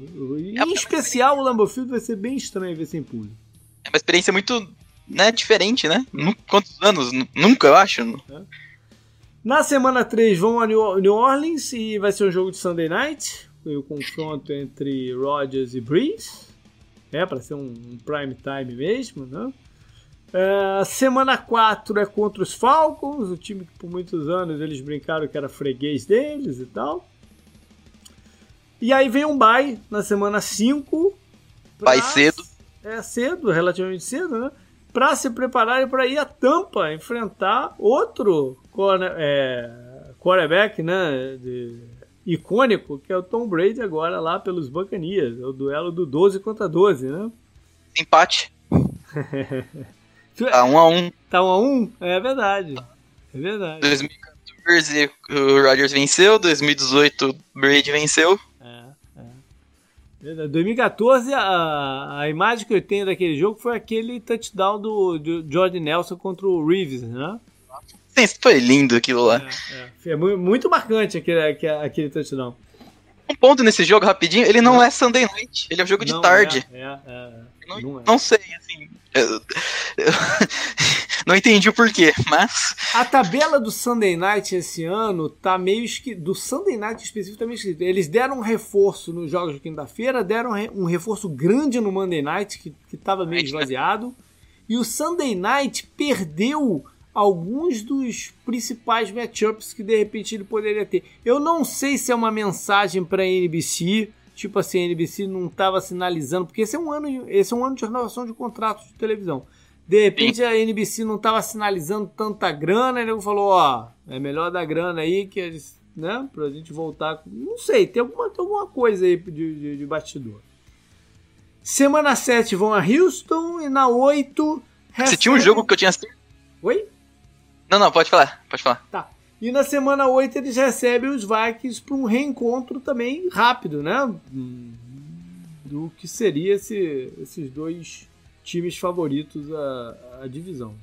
É, Em especial o Lambeau Field vai ser bem estranho ver sem público. É uma experiência muito né, diferente, né? Quantos anos? Nunca, eu acho. É. Na semana 3 vão a New Orleans e vai ser um jogo de Sunday Night. O confronto entre Rodgers e Breeze. É, para ser um, um, prime time mesmo, né? É, semana 4 é contra os Falcons, o time que por muitos anos eles brincaram que era freguês deles e tal. E aí vem um bye na semana 5. Bye cedo. É cedo, relativamente cedo, né? Para se prepararem para ir a Tampa enfrentar outro é, quarterback, né? De, icônico, que é o Tom Brady agora lá pelos Buccaneers. É o duelo do 12 contra 12, né? Empate. <laughs> tá 1 um a 1 um. Tá 1 um a 1 É verdade. É verdade. 2014 o Rodgers venceu, 2018 o Brady venceu. Em 2014, a, a imagem que eu tenho daquele jogo foi aquele touchdown do, do Jordan Nelson contra o Reeves, né? Foi lindo aquilo lá. É, é. é muito marcante aquele, aquele touchdown. Um ponto nesse jogo, rapidinho, ele não, não. é Sunday Night, ele é um jogo de não, tarde. É, é, é. não, não, não sei, assim. Eu, eu <laughs> não entendi o porquê, mas. A tabela do Sunday Night esse ano tá meio esquisita. Do Sunday Night específico tá meio esquisita. Eles deram um reforço nos jogos de quinta-feira, deram um reforço grande no Monday Night, que, que tava meio esvaziado. E o Sunday Night perdeu alguns dos principais matchups que de repente ele poderia ter. Eu não sei se é uma mensagem para a NBC, tipo assim, a NBC não estava sinalizando, porque esse é um ano, esse é um ano de renovação de contratos de televisão. De repente a NBC não estava sinalizando tanta grana, ele falou, ó, é melhor dar grana aí que eles, né, pra gente voltar. Não sei, tem alguma, tem alguma coisa aí de, de, de bastidor. Semana 7 vão a Houston e na 8 Você tinha um jogo que eu tinha Oi? Não, não, pode falar, pode falar. Tá. E na semana 8 eles recebem os Vikings para um reencontro também rápido, né? Do que seria esse, esses dois times favoritos à, à divisão.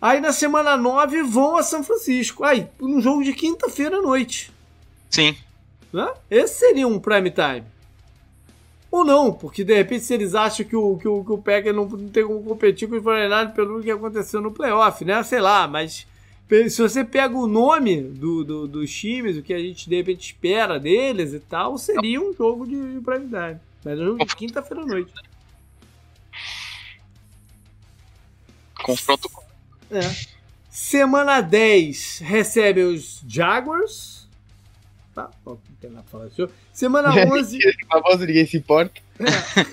Aí na semana 9 vão a São Francisco. Aí, num jogo de quinta-feira à noite. Sim. Né? Esse seria um prime time. Ou não, porque de repente se eles acham que o, que o, que o Packer não, não tem como competir com os 49 pelo que aconteceu no playoff, né? Sei lá, mas se você pega o nome do, do, dos times, o que a gente de repente espera deles e tal, seria um jogo de, de prime time. Mas é um jogo de quinta-feira à noite. Confronto. É. Semana 10 recebe os Jaguars. Tá, não tem nada pra falar disso. Semana <laughs> 11. famoso, ninguém se importa.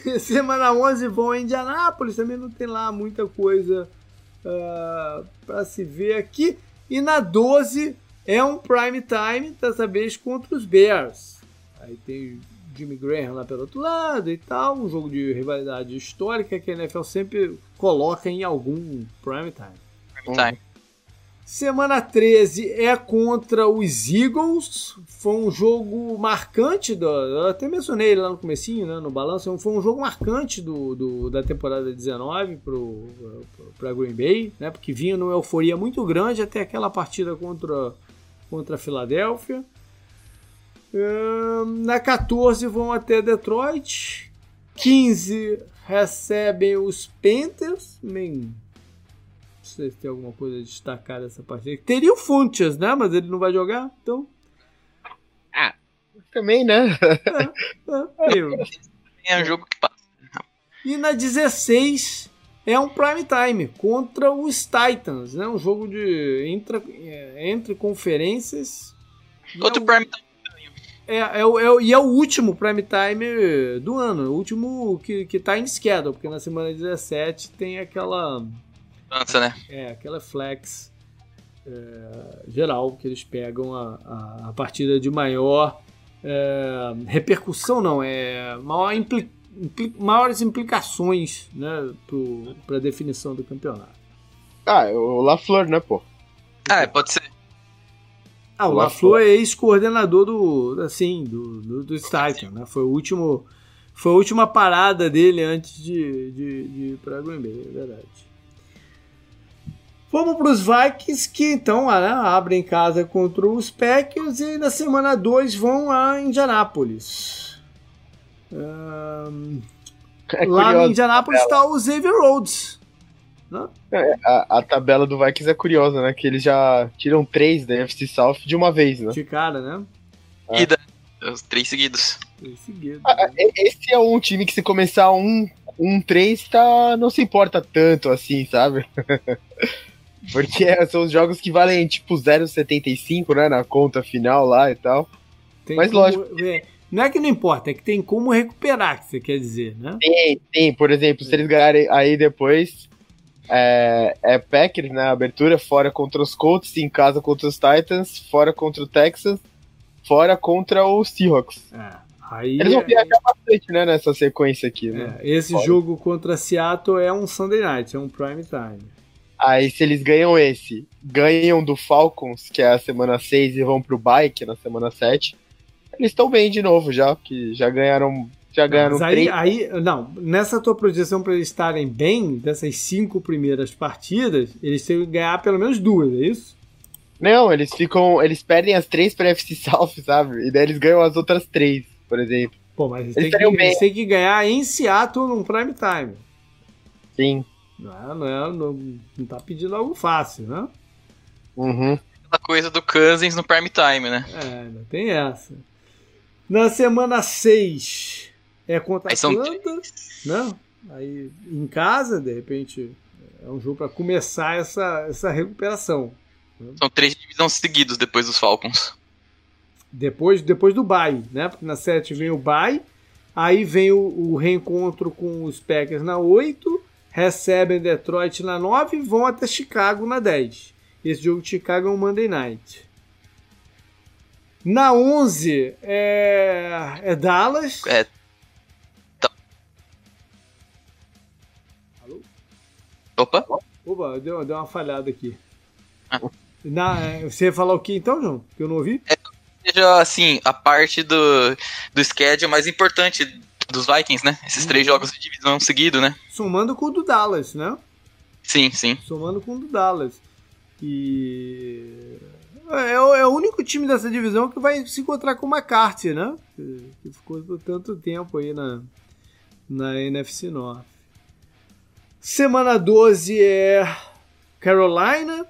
É, <laughs> semana 11 vão a Indianápolis, também não tem lá muita coisa uh, pra se ver aqui. E na 12 é um prime time, dessa vez contra os Bears. Aí tem Jimmy Graham lá pelo outro lado e tal. Um jogo de rivalidade histórica que a NFL sempre coloca em algum prime time. Prime time. Semana 13 é contra os Eagles. Foi um jogo marcante, do, eu até mencionei lá no comecinho, né, no balanço, foi um jogo marcante do, do da temporada 19 para Green Bay, né, porque vinha numa euforia muito grande até aquela partida contra, contra a Filadélfia. na 14 vão até Detroit. 15 recebem os Panthers. Bem, sei se tem alguma coisa a destacar dessa partida. Teria o Funches, né? Mas ele não vai jogar, então. Ah, também, né? É, é, eu. <laughs> é um jogo que passa. E na 16 é um prime time contra os Titans, né? Um jogo de entre, é, entre conferências. Outro é o, prime time. É, é, é, e é o último prime time do ano, o último que, que tá em schedule, porque na semana 17 tem aquela né? É, aquela flex é, geral que eles pegam a, a, a partida de maior é, repercussão, não, é maior impli, impli, maiores implicações né, para a definição do campeonato. Ah, é o LaFleur, né, pô? Ah, pode ser. Ah, o LaFleur é ex-coordenador do, assim, do, do, do né? Foi o último, foi a última parada dele antes de, de, de ir para Green Bay, é verdade. Vamos para os Vikings, que então né, abrem casa contra os Packers e na semana 2 vão a Indianápolis. Um, é lá em Indianápolis está o Xavier Rhodes. Né? É, a, a, tabela do Vikings é curiosa, né? Que eles já tiram três da NFC South de uma vez, né? De cara, né? É. Os três seguidos. Três seguidos. Ah, né? Esse é um time que se começar um, um três, tá, não se importa tanto assim, sabe? <laughs> Porque <laughs> são os jogos que valem tipo 0,75, né? Na conta final lá e tal. Tem Mas como, lógico. É, não é que não importa, é que tem como recuperar, que você quer dizer, né? Tem, tem. Por exemplo, se eles ganharem aí depois, é, é Packers na abertura, fora contra os Colts, em casa contra os Titans, fora contra o Texans, fora contra os Seahawks. É, aí Eles vão é- viajar bastante, né, nessa sequência aqui, né? é, esse Fora. jogo contra Seattle é um Sunday Night, é um prime time. Aí se eles ganham esse, ganham do Falcons, que é a semana 6, e vão pro bike na semana 7, eles estão bem de novo já, que já ganharam. Já ganharam Mas aí, aí, não, nessa tua projeção para eles estarem bem, dessas cinco primeiras partidas, eles têm que ganhar pelo menos duas, é isso? Não, eles ficam. Eles perdem as três pra FC South, <laughs> sabe? E daí eles ganham as outras três, por exemplo. Pô, mas eles, Eles têm, que, eles têm que ganhar em Seattle num prime time. Sim. Não, é- não, é- não, não tá pedindo algo fácil, né? Uhum. Aquela coisa do Cousins no prime time, né? É, não tem essa. Na semana 6 é contra a Aí são Atlanta, né? Aí em casa, de repente, é um jogo para começar essa, essa recuperação. São três divisões seguidos depois dos Falcons. Depois, depois do bye, né? Porque na 7 vem o bye, aí vem o, o reencontro com os Packers na 8, recebem Detroit na 9 e vão até Chicago na 10. Esse jogo de Chicago é um Monday Night. Na 11 é, é Dallas. É. Tá. Alô? Opa, Opa, deu, deu uma falhada aqui. Ah. Na, é, você ia falar o que então, João? Que eu não ouvi? seja assim, a parte do, do schedule mais importante dos Vikings, né? Esses três Uhum. jogos de divisão seguido, né? Somando com o do Dallas, né? Sim, sim. somando com o do Dallas. E é, o- é o único time dessa divisão que vai se encontrar com o McCarthy, né? Que, que ficou por tanto tempo aí na, na NFC North. Semana 12 é Carolina.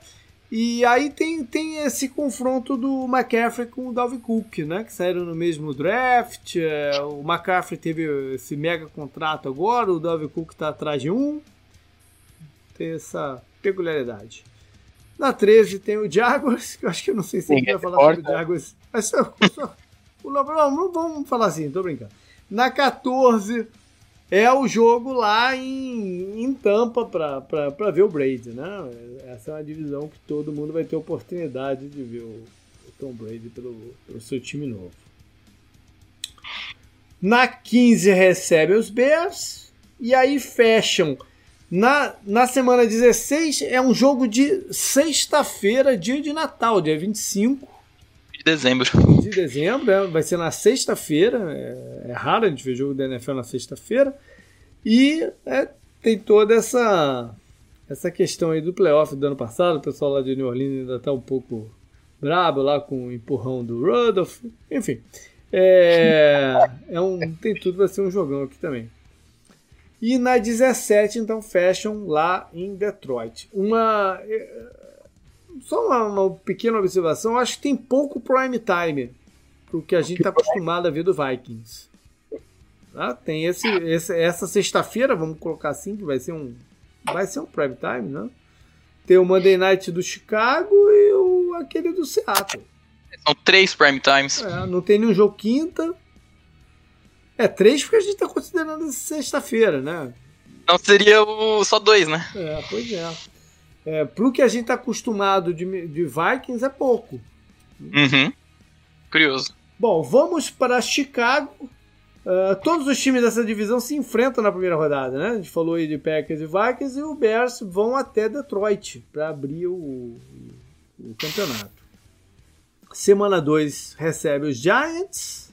E aí tem, tem esse confronto do McCaffrey com o Dalvin Cook, né? Que saíram no mesmo draft. É, o McCaffrey teve esse mega contrato agora, o Dalvin Cook tá atrás de um tem essa peculiaridade. Na 13 tem o Jaguars, que eu acho que eu não sei se Ninguém vai falar sobre o. Jaguars. Mas só, só, não, não, não vamos falar assim, tô brincando. Na 14 é o jogo lá em, em Tampa para ver o Brady, né? Essa é uma divisão que todo mundo vai ter oportunidade de ver o, o Tom Brady pelo, pelo seu time novo. Na 15 recebe os Bears e aí fecham na, na semana 16 é um jogo de sexta-feira, dia de Natal, dia 25 De dezembro. de dezembro. é, vai ser na sexta-feira. É, é raro a gente ver jogo da NFL na sexta-feira. E é, tem toda essa, essa questão aí do playoff do ano passado. O pessoal lá de New Orleans ainda está um pouco brabo lá com o empurrão do Rudolph. Enfim. É, é um, tem tudo para ser um jogão aqui também. E na 17, então, fecham lá em Detroit. Uma. Só uma, uma pequena observação, acho que tem pouco prime time pro que a gente está acostumado a ver do Vikings. Tá? Tem esse, esse- essa sexta-feira, vamos colocar assim, que vai ser um. Vai ser um prime time, né? Tem o Monday Night do Chicago e o, aquele do Seattle. São três prime times. É, não tem nenhum jogo quinta. É, três porque a gente está considerando sexta-feira, né? Não seria o, só dois, né? É, pois é. É pro que a gente está acostumado de, de Vikings é pouco. Uhum. Curioso. Bom, vamos para Chicago. Ah, todos os times dessa divisão se enfrentam na primeira rodada, né? A gente falou aí de Packers e Vikings e o Bears vão até Detroit para abrir o, o campeonato. Semana 2 recebe os Giants.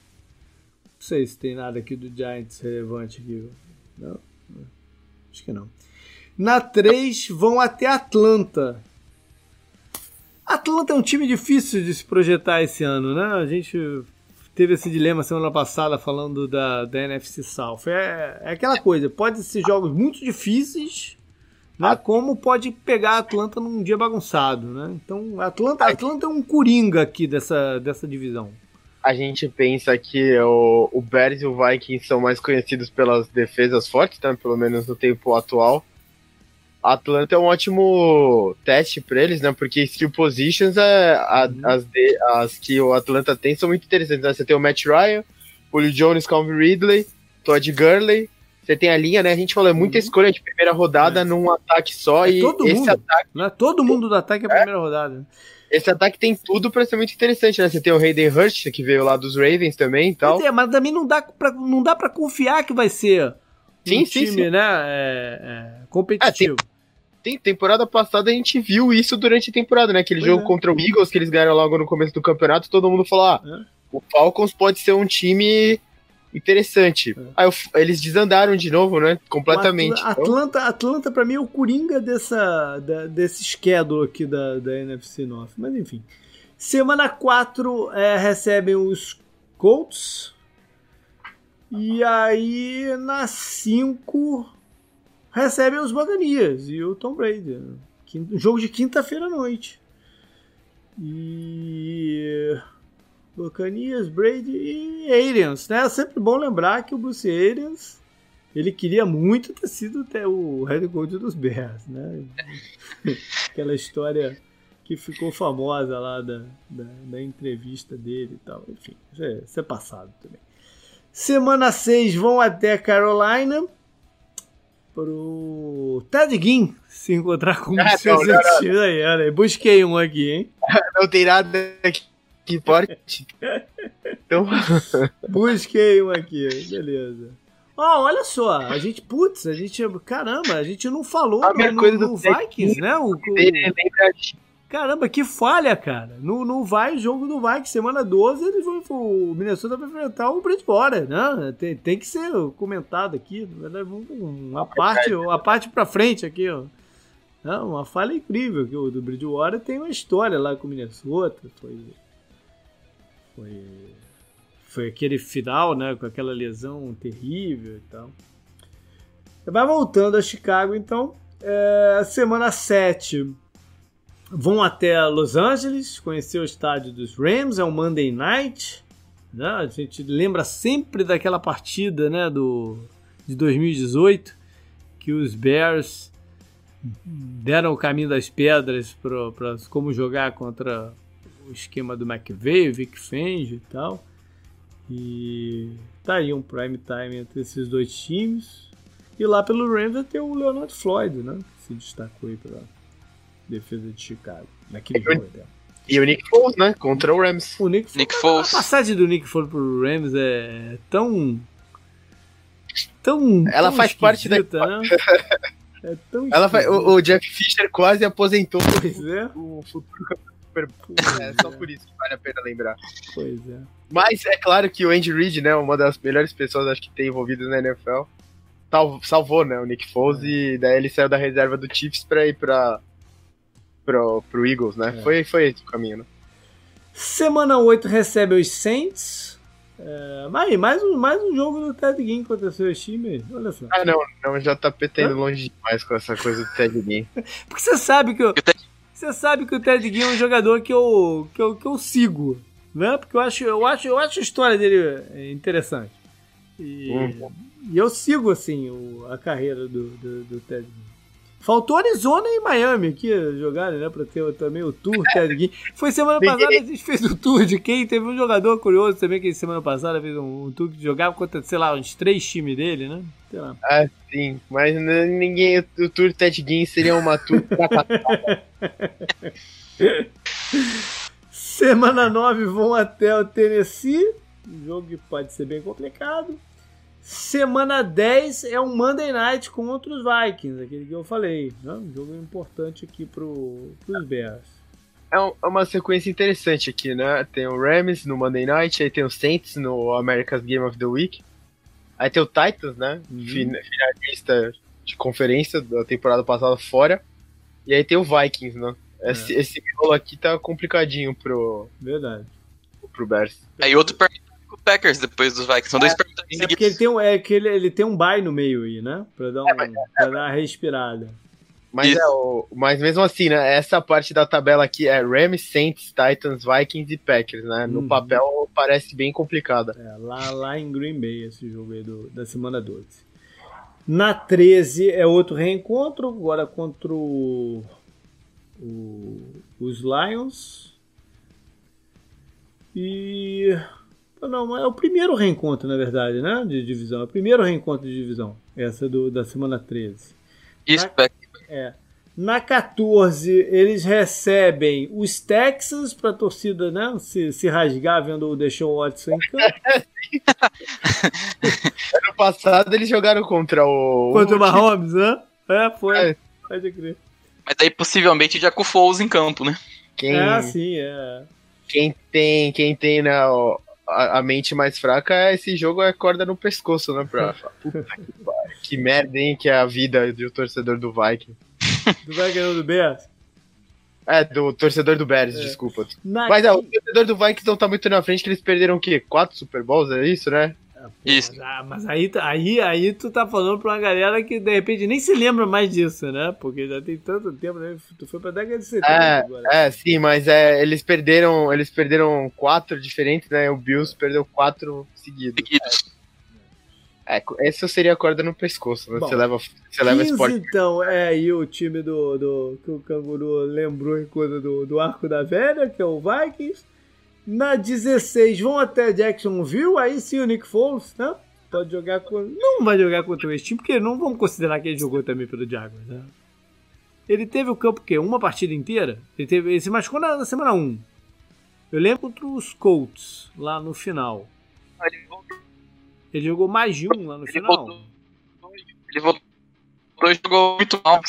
Não sei se tem nada aqui do Giants relevante aqui. Não? Acho que não. Na 3 vão até Atlanta. Atlanta é um time difícil de se projetar esse ano, né? A gente teve esse dilema semana passada falando da, da NFC South. É, é aquela coisa, pode ser jogos muito difíceis, né? Como pode pegar Atlanta num dia bagunçado, né? Então, Atlanta, Atlanta é um coringa aqui dessa, dessa divisão. A gente pensa que o, o Bears e o Vikings são mais conhecidos pelas defesas fortes, né? pelo menos no tempo atual. Atlanta é um ótimo teste para eles, né? Porque skill positions, é, a, Uhum. as, de- as que o Atlanta tem são muito interessantes. Né? Você tem o Matt Ryan, Julio Jones, Calvin Ridley, Todd Gurley. Você tem a linha, né? A gente falou, é muita Uhum. escolha de primeira rodada É. num ataque só. É e todo esse mundo. ataque, Né? Todo mundo do ataque é a primeira rodada. esse ataque tem tudo para ser muito interessante, né? Você tem o Hayden Hurst, que veio lá dos Ravens também e tal. É, mas também não dá pra, não dá pra confiar que vai ser Sim, um sim, time, sim. né? é, é, competitivo. Tem, temporada passada a gente viu isso durante a temporada, né? Aquele Pois jogo é. contra o Eagles que eles ganharam logo no começo do campeonato, todo mundo falou: ah, É. o Falcons pode ser um time interessante. É. Aí F- eles desandaram de novo, né? Completamente. O Atl- Atlanta, Atlanta pra mim é o coringa dessa, da- desse schedule aqui da, da NFC North. Mas enfim. Semana 4 é, recebem os Colts. E aí na 5 recebem os Buccaneers e o Tom Brady. Quin- Jogo de quinta-feira à noite. E. Buccaneers, Brady e Arians, né? É sempre bom lembrar que o Bruce Arians ele queria muito ter sido até o head coach dos Bears, né? <laughs> Aquela história que ficou famosa lá da, da, da entrevista dele e tal. Enfim, isso é, isso é passado também. Semana 6 vão até Carolina pro Ted Ginn se encontrar com Ah, seus times aí. Olha aí, busquei um aqui, hein? <laughs> Não tem nada que importe. Então, <laughs> Busquei um aqui, beleza. Ó, olha só, a gente, putz, a gente, caramba, a gente não falou A no, no- no Vikings, né? O, o- lembra de- caramba, que falha, cara. No, no vai, jogo do Vikings, semana 12, eles vão, o Minnesota vai enfrentar o Bridgewater, né? Tem, tem que ser comentado aqui, na verdade, uma parte, uma parte pra frente aqui, ó. Não, uma falha incrível, que o do Bridgewater tem uma história lá com o Minnesota, foi... Foi foi aquele final, né, com aquela lesão terrível e tal. Vai voltando a Chicago, então. É, semana 7 vão até Los Angeles, conhecer o estádio dos Rams, é um Monday Night. Né? A gente lembra sempre daquela partida né, do, de 2018 que os Bears deram o caminho das pedras para como jogar contra o esquema do McVeigh, Vic Fangio e tal. E tá aí um prime time entre esses dois times. E lá pelo Rams ter o Leonard Floyd, né? Que se destacou aí pela defesa de Chicago. Naquele É jogo até. E o Nick Foles, né? Contra o Rams. O Nick, Nick Foles. A passagem do Nick Foles pro Rams é tão. tão. Ela tão faz parte da né? <laughs> É tão Ela vai, esquisita. o, o Jeff Fisher quase aposentou Pois é, o futuro campeão do Super Bowl. É só por isso que vale a pena lembrar. pois é. Mas é claro que o Andy Reid, né, uma das melhores pessoas acho que tem envolvidas na NFL, salvou, né, o Nick Foles e daí ele saiu da reserva do Chiefs pra ir pra, pro, pro Eagles, né? É. Foi, foi esse o caminho, né? Semana 8 recebe os Saints. É, mas aí, mais um, mais um jogo do Ted Ginn contra seus times. Olha só. Ah, não, não, já tá petando longe demais com essa coisa do Ted Ginn. <laughs> Porque você sabe que eu, O Ted- você sabe que o Ted Ginn é um jogador que eu, que eu, que eu sigo, né? Porque eu acho, eu acho, eu acho a história dele é, interessante. E, Uhum. e eu sigo assim o- a carreira do, do, do Ted Ginn. Faltou Arizona e Miami aqui jogarem, né? Pra ter também o tour Ted Ginn. Foi semana passada a gente fez o tour de quem? Teve um jogador curioso também que semana passada fez um, um tour que jogava contra, sei lá, uns três times dele, né? Sei lá. Ah, sim, mas ninguém, o, Tour Ted Ginn seria uma tour. <laughs> Semana 9 vão até o Tennessee. Um jogo que pode ser bem complicado. Semana 10 é um Monday Night contra os Vikings, aquele que eu falei. Né? Um jogo importante aqui pro, pros Bears. É um- é uma sequência interessante aqui, né? Tem o Rams no Monday Night, aí tem o Saints no America's Game of the Week. Aí tem o Titans, né? Uhum. Fin- Finalista de conferência da temporada passada fora. E aí tem o Vikings, né? Esse, esse rolo aqui tá complicadinho pro, Verdade. pro Bears. Aí outro Packers depois dos Vikings. São dois perguntas É porque ele tem um, é que ele, ele tem um bye no meio aí, né? Pra dar, um, pra dar uma respirada. Mas, é, o, mas mesmo assim, né? Essa parte da tabela aqui é Rams, Saints, Titans, Vikings e Packers, né? No Uhum. papel parece bem complicada. É, lá, lá em Green Bay, esse jogo aí do, da semana 12. Na 13 é outro reencontro, agora contra o, o- os Lions. E. Não, é o primeiro reencontro, na verdade, né? De divisão. É o primeiro reencontro de divisão. Essa do, da semana 13. Isso, É. Na 14, eles recebem os Texans para a torcida né, se, se rasgar vendo o Deshaun Watson em campo. <laughs> Ano passado eles jogaram contra o. Contra o Mahomes, né? É, foi. É. Pode crer. Mas daí possivelmente já com o Foles em campo, né? Quem, É, sim, é. quem tem, quem tem né, o- a, a mente mais fraca, esse jogo é corda no pescoço, né? Pra, puta que, que merda, hein? Que é a vida do torcedor do Viking. Tu vai ganhar do Bears? É, do torcedor do Bears, É. desculpa. Na Mas é, o torcedor do Vikings não tá muito na frente, que eles perderam o quê? Quatro Super Bowls, é isso, né? Isso. Mas, ah, mas aí, aí, aí tu tá falando pra uma galera que de repente nem se lembra mais disso, né? Porque já tem tanto tempo, né? Tu foi pra década de 70 É, agora. é, sim, mas é, eles perderam, eles perderam quatro diferentes, né? O Bills perdeu quatro seguidos. Seguidos. É, essa seria a corda no pescoço, né? Bom, Você leva, você leva 15, esporte. então, é aí o time do, do que o Canguru lembrou em coisa do, do Arco da Velha, que é o Vikings. Na 16 vão até Jacksonville, aí sim o Nick Foles, né? Pode jogar com. Não vai jogar contra esse time, porque não vamos considerar que ele jogou também pelo Jaguars, né? Ele teve o campo o quê? Uma partida inteira? Ele, teve, ele se machucou na, na semana 1. Eu lembro contra os Colts, lá no final. Ele voltou, Ele jogou mais de um lá no ele final. voltou, ele voltou e jogou muito mal.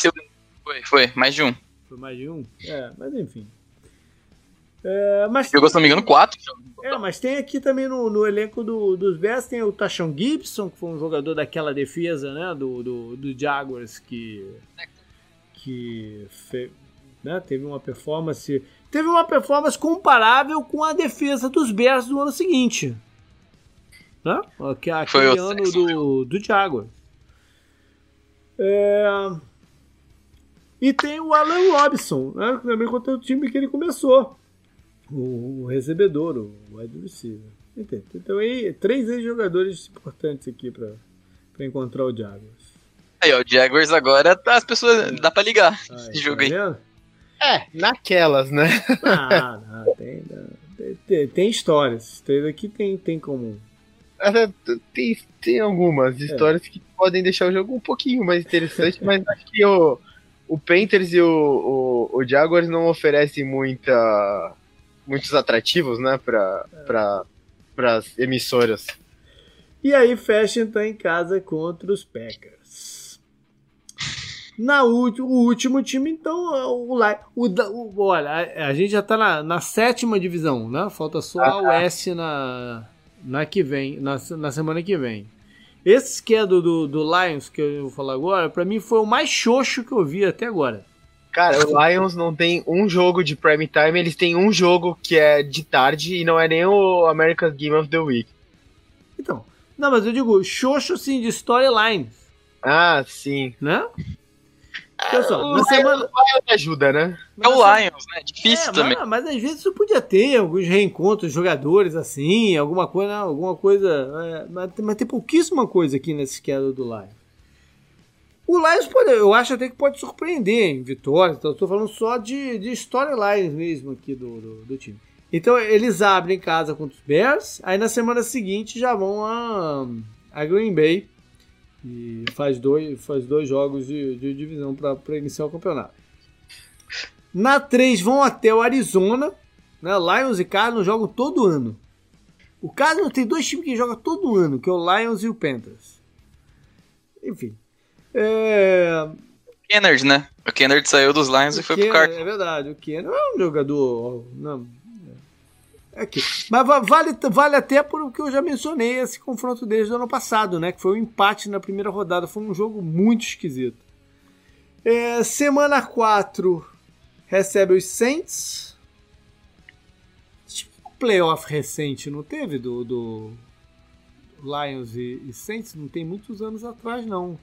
Foi, foi, mais de um. Foi mais de um? É, mas enfim. É, mas, Jogou, se não me engano, quatro. é, mas tem aqui também no, no elenco do- dos Bears tem o Tashon Gibson, que foi um jogador daquela defesa, né, do, do, do Jaguars que que fe- né, teve uma performance teve uma performance comparável com a defesa dos Bears do ano seguinte, né? Que é Foi aquele o ano do, do Jaguars. É, e tem o Alan Robinson, né? Também contra o time que ele começou. O, o recebedor, o wide receiver. Entende? Então aí, três ex-jogadores importantes aqui pra, pra encontrar o Jaguars. Aí, ó, o Jaguars agora, tá, as pessoas, dá pra ligar esse jogo aí. vendo? É, naquelas, né? Ah, não, tem, tem, tem, tem histórias. Três aqui tem, tem comum. É, Tem, tem algumas histórias que podem deixar o jogo um pouquinho mais interessante, mas acho que o, o Panthers e o, o, o Jaguars não oferecem muita, muitos atrativos, né, para pra, pras emissoras. E aí fecha então em casa contra os Packers. Na ulti- o último time, então, o, o, o Olha, a, a gente já tá na, na sétima divisão, né? Falta só a Oeste na, na que vem, na, na semana que vem. Esse que é do, do, do Lions, que eu vou falar agora, pra mim foi o mais xoxo que eu vi até agora. Cara, o Lions não tem um jogo de prime time, eles têm um jogo que é de tarde e não é nem o America's Game of the Week. Então, não, mas eu digo xoxo, assim, de storylines, Ah, sim. né? Olha só, O na semana... Lions ajuda, né? É o na Lions, né? Difícil É, também. Mas, mas às vezes você podia ter alguns reencontros de jogadores assim, alguma coisa, alguma coisa. é, mas, mas tem pouquíssima coisa aqui nesse schedule do Lions. O Lions pode, eu acho até que pode surpreender em vitórias. Então, tô falando só de, de storylines mesmo aqui do, do, do time. Então eles abrem em casa contra os Bears, aí na semana seguinte já vão a, a Green Bay e faz dois, faz dois jogos de, de divisão para iniciar o campeonato. Na 3 vão até o Arizona. Né? Lions e Cardinals jogam todo ano. O Cardinals tem dois times que jogam todo ano, que é o Lions e o Panthers. Enfim. É... Kennard, né? O Kennard saiu dos Lions e o foi Kenner- pro Cardinals. É verdade, o Kenner é um jogador. Não, é aqui. Mas va- vale, vale até por o que eu já mencionei, esse confronto deles do ano passado, né? Que foi um empate na primeira rodada. Foi um jogo muito esquisito. É, semana 4 recebe os Saints. Tipo um playoff recente, não teve? Do, do Lions e, e Saints? Não tem muitos anos atrás, não.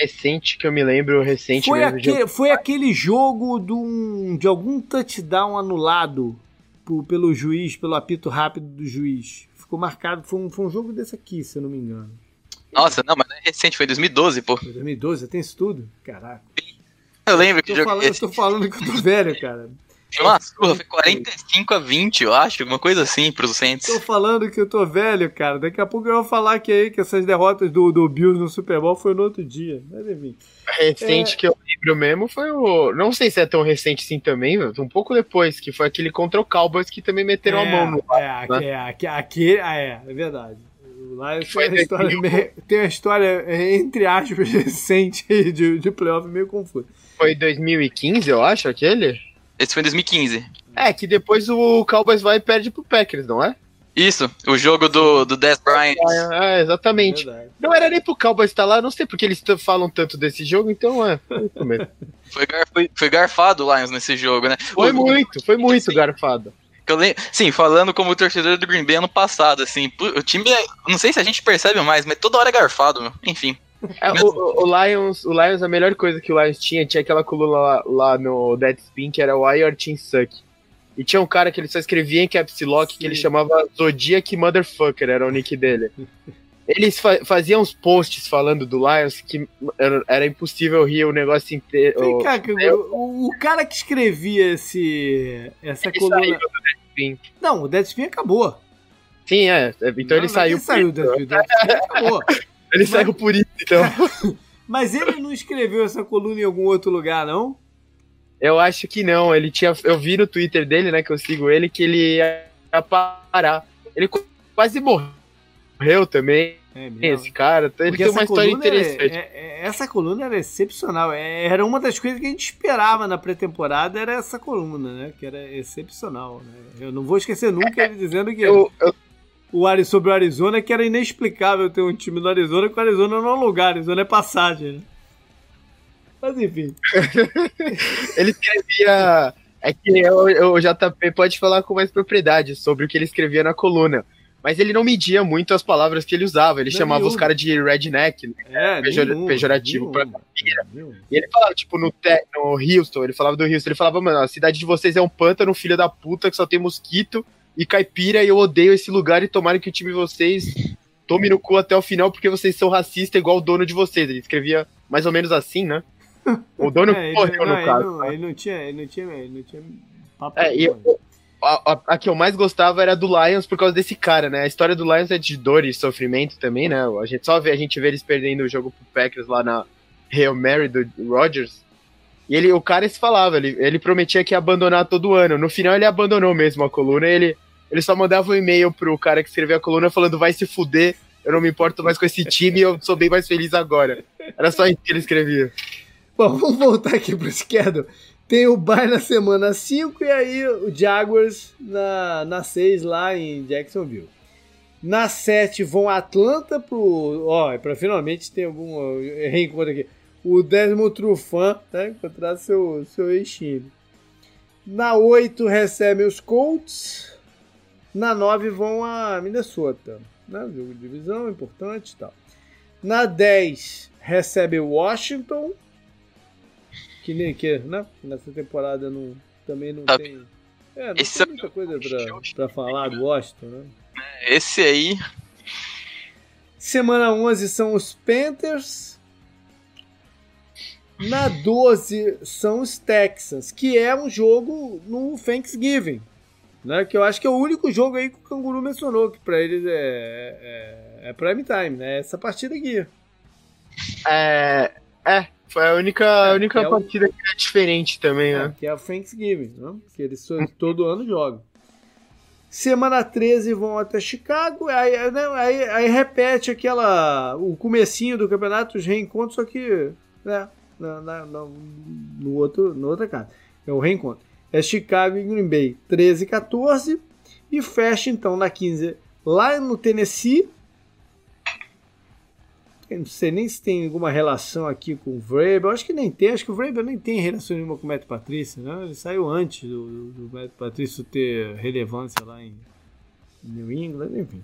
Recente que eu me lembro, recente Foi, mesmo. aque- de- foi aquele jogo de, um- de algum touchdown anulado por- pelo juiz, pelo apito rápido do juiz. Ficou marcado, foi um, foi um jogo desse aqui, se eu não me engano. Nossa, não, mas não é recente, foi 2012, pô. Foi 2012, tem isso tudo? Caraca. Eu lembro que Tô jogo falando, eu tô falando que eu tô velho, cara. Foi uma surra, foi 45 a 20, eu acho, alguma coisa assim pros Saints. Tô falando que eu tô velho, cara. Daqui a pouco eu vou falar que aí que essas derrotas do, do Bills no Super Bowl foi no outro dia. Mas enfim. recente É. que eu lembro mesmo foi o. Não sei se é tão recente assim também. Um pouco depois, que foi aquele contra o Cowboys que também meteram a mão no. É, aqui, é, aqui, aqui ah, é, é verdade. Lá tem Foi uma história, daquele- meio- tem uma história, é, entre aspas, <laughs> recente de, de playoff meio confusa. Foi 2015, eu acho, aquele? Esse foi em 2015. É, que depois o Cowboys vai e perde pro Packers, não é? Isso, o jogo do, do Dez Bryant. É, exatamente. Verdade. Não era nem pro Cowboys estar lá, não sei porque eles falam tanto desse jogo, então é. Foi, isso mesmo. <laughs> Foi, gar- foi- foi garfado o Lions nesse jogo, né? foi O- muito, foi muito Sim. garfado. que eu lem- Sim, falando como torcedor do Green Bay ano passado, assim, o time, é- não sei se a gente percebe mais, mas toda hora é garfado, meu. enfim. É, o, o- Lions, o Lions, a melhor coisa que o Lions tinha, tinha aquela coluna lá, lá no Deadspin, que era o Why Your Team Suck. E tinha um cara que ele só escrevia em caps lock, que ele Sim. chamava Zodiac Motherfucker, era o nick dele. <laughs> Eles fa faziam uns posts falando do Lions que era, era impossível rir o negócio inteiro. Vem cá, o, o- cara que escrevia esse, essa Ele coluna. Não, o Deadspin acabou. Sim, é. Então ele Não, saiu. Ele saiu do o Deadspin acabou. <laughs> Ele saiu por isso, então. <laughs> Mas ele não escreveu essa coluna em algum outro lugar, não? Eu acho que não. Ele tinha. Eu vi no Twitter dele, né? Que eu sigo ele, que ele ia parar. Ele qu- quase morreu também. É Esse cara. Então Ele Porque tem uma essa história coluna era- interessante. é- é- essa coluna era excepcional. É, Era uma das coisas que a gente esperava na pré-temporada, era essa coluna, né? Que era excepcional. Né? Eu não vou esquecer nunca ele dizendo que Eu, eu- o Ari sobre o Arizona, que era inexplicável ter um time do Arizona, que o Arizona não é lugar, Arizona é passagem, né? Mas enfim. <laughs> ele escrevia. É que eu- eu- o JP pode falar com mais propriedade sobre o que ele escrevia na coluna. Mas ele não media muito as palavras que ele usava. Ele Não, chamava nenhum. os caras de redneck. né? É, Pejor- nenhum, pejorativo pra nenhum, nenhum. E ele falava, tipo, no, te, no Houston, ele falava do Houston, ele falava, mano, a cidade de vocês é um pântano, filho da puta, que só tem mosquito e caipira, e eu odeio esse lugar e tomara que o time de vocês tome no cu até o final, porque vocês são racistas igual o dono de vocês. Ele escrevia mais ou menos assim, né? O dono <laughs> É, ele, não, no ele caso. não- né? ele não tinha, ele não tinha, ele não tinha papo. É, eu- a, a- a que eu mais gostava era do Lions por causa desse cara, né? A história do Lions é de dor e sofrimento também, né? A gente só vê a gente vê eles perdendo o jogo pro Packers lá na Hail Mary do Rodgers. E ele, o cara se falava, ele, ele prometia que ia abandonar todo ano. No final ele abandonou mesmo a coluna ele, ele só mandava um e-mail pro cara que escreveu a coluna falando vai se fuder, eu não me importo mais com esse time, eu sou bem mais feliz agora. Era só isso que ele escrevia. Bom, vamos voltar aqui pro esquerdo. Tem o Bay na semana 5 e aí o Jaguars na, na 6 lá em Jacksonville. Na 7 vão Atlanta pro. Ó, pra finalmente ter algum reencontro aqui. O Desmond Trufant, né? Encontrar seu, seu ex-time. Na 8 recebem os Colts. Na 9 vão a Minnesota. Né? Jogo de divisão importante e tal. Na 10 recebe o Washington. Que nem que, né? Nessa temporada não, também não Tá. tem. É, não Esse tem é muita coisa pra, pra falar do Washington, né? Esse aí, Semana 11 são os Panthers. Na 12 são os Texans, que é um jogo no Thanksgiving. Né? Que eu acho que é o único jogo aí que o Canguru mencionou, que pra eles é, é, é prime time, né? Essa partida aqui. É, é foi a única, a única é o- partida que é diferente também, né? que é o Thanksgiving, né? que eles todo ano jogam. Semana 13 vão até Chicago, aí, aí, né, aí- aí repete aquela. o comecinho do campeonato, os reencontros, só que né, na, na- na- no outro, no outra casa. É o reencontro. É Chicago e Green Bay, 13 e 14. E fecha então na 15 lá no Tennessee. Eu não sei nem se tem alguma relação aqui com o Vrabel. Acho que nem tem. Acho que o Vrabel nem tem relação nenhuma com o Matt Patrício. Né? Ele saiu antes do, do, do Matt Patrício ter relevância lá em New England. Enfim.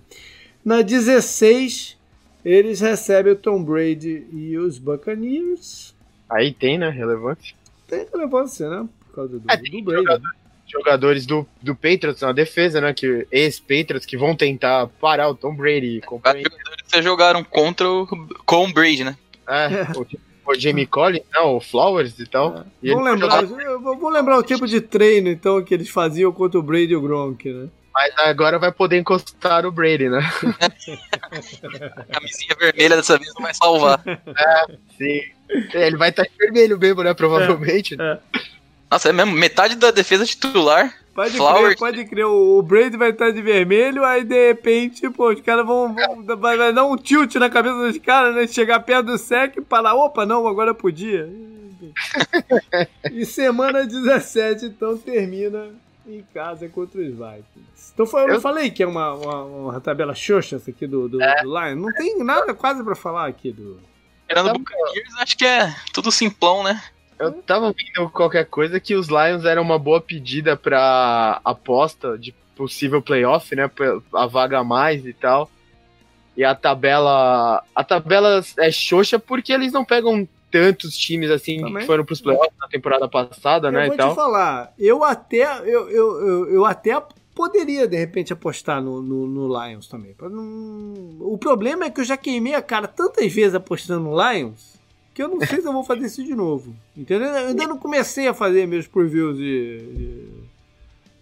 Na 16 Eles recebem o Tom Brady e os Buccaneers. Aí tem, né? Relevância. Tem relevância, né? Por causa do, É, do Brady. jogador- Jogadores do, do Patriots na defesa, né? Que ex-Patriots que vão tentar parar o Tom Brady e companhia. jogadores que jogaram contra o com o Brady, né? É, o, o Jamie Collins, não, o Flowers e tal. E Vamos ele lembrar, jogar- eu vou vou lembrar o tipo de treino então que eles faziam contra o Brady e o Gronk, né? Mas agora vai poder encostar o Brady, né? <laughs> A camisinha vermelha dessa vez não vai salvar. Sim. É, Ele vai estar de vermelho mesmo, né? Provavelmente. É. Nossa, é mesmo, metade da defesa titular. Pode crer, Flowers. pode crer. O Brady vai estar de vermelho, aí de repente, pô, os caras vão, vão- vai, vai dar um tilt na cabeça dos caras, né? Chegar perto do sec e falar, opa, não, agora podia. <laughs> e semana 17, então, termina em casa contra os Vikings. Então foi, eu, Eu- falei que é uma, uma, uma tabela xoxa essa aqui do, do, do Lions. Não tem nada quase pra falar aqui do... Tirando Tá o Buccaneers, acho que é tudo simplão, né? Eu tava vendo qualquer coisa que os Lions eram uma boa pedida pra aposta de possível playoff, né? pra- A vaga a mais e tal. E a tabela. A tabela é xoxa porque eles não pegam tantos times assim Também. que foram pros playoffs na temporada passada, Eu né? vou E te tal. falar, eu até, eu, eu, eu, eu até poderia, de repente, apostar no, no, no Lions também. Não- O problema é que eu já queimei a cara tantas vezes apostando no Lions que eu não sei se eu vou fazer isso de novo. Entendeu? Eu ainda não comecei a fazer meus previews de, de,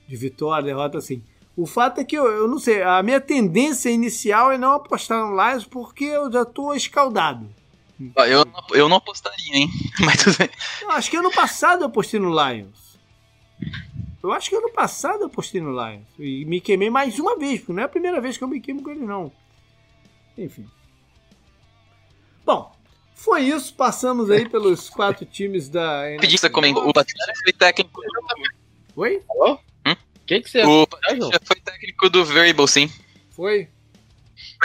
de vitória, derrota, assim. O fato é que eu, eu não sei, a minha tendência inicial é não apostar no Lions porque eu já tô escaldado. Eu, não- eu não apostaria, hein? <laughs> Mas acho que ano passado eu apostei no Lions. Eu acho que ano passado eu apostei no Lions. E me queimei mais uma vez, porque não é a primeira vez que eu me queimo com ele, não. Enfim. Bom, foi isso. Passamos aí pelos quatro times da Rapidinho, você comentou. O Patrícia foi técnico do, Oi? O que, que você o Tá, João? Patrícia foi técnico do Variable, sim. Foi?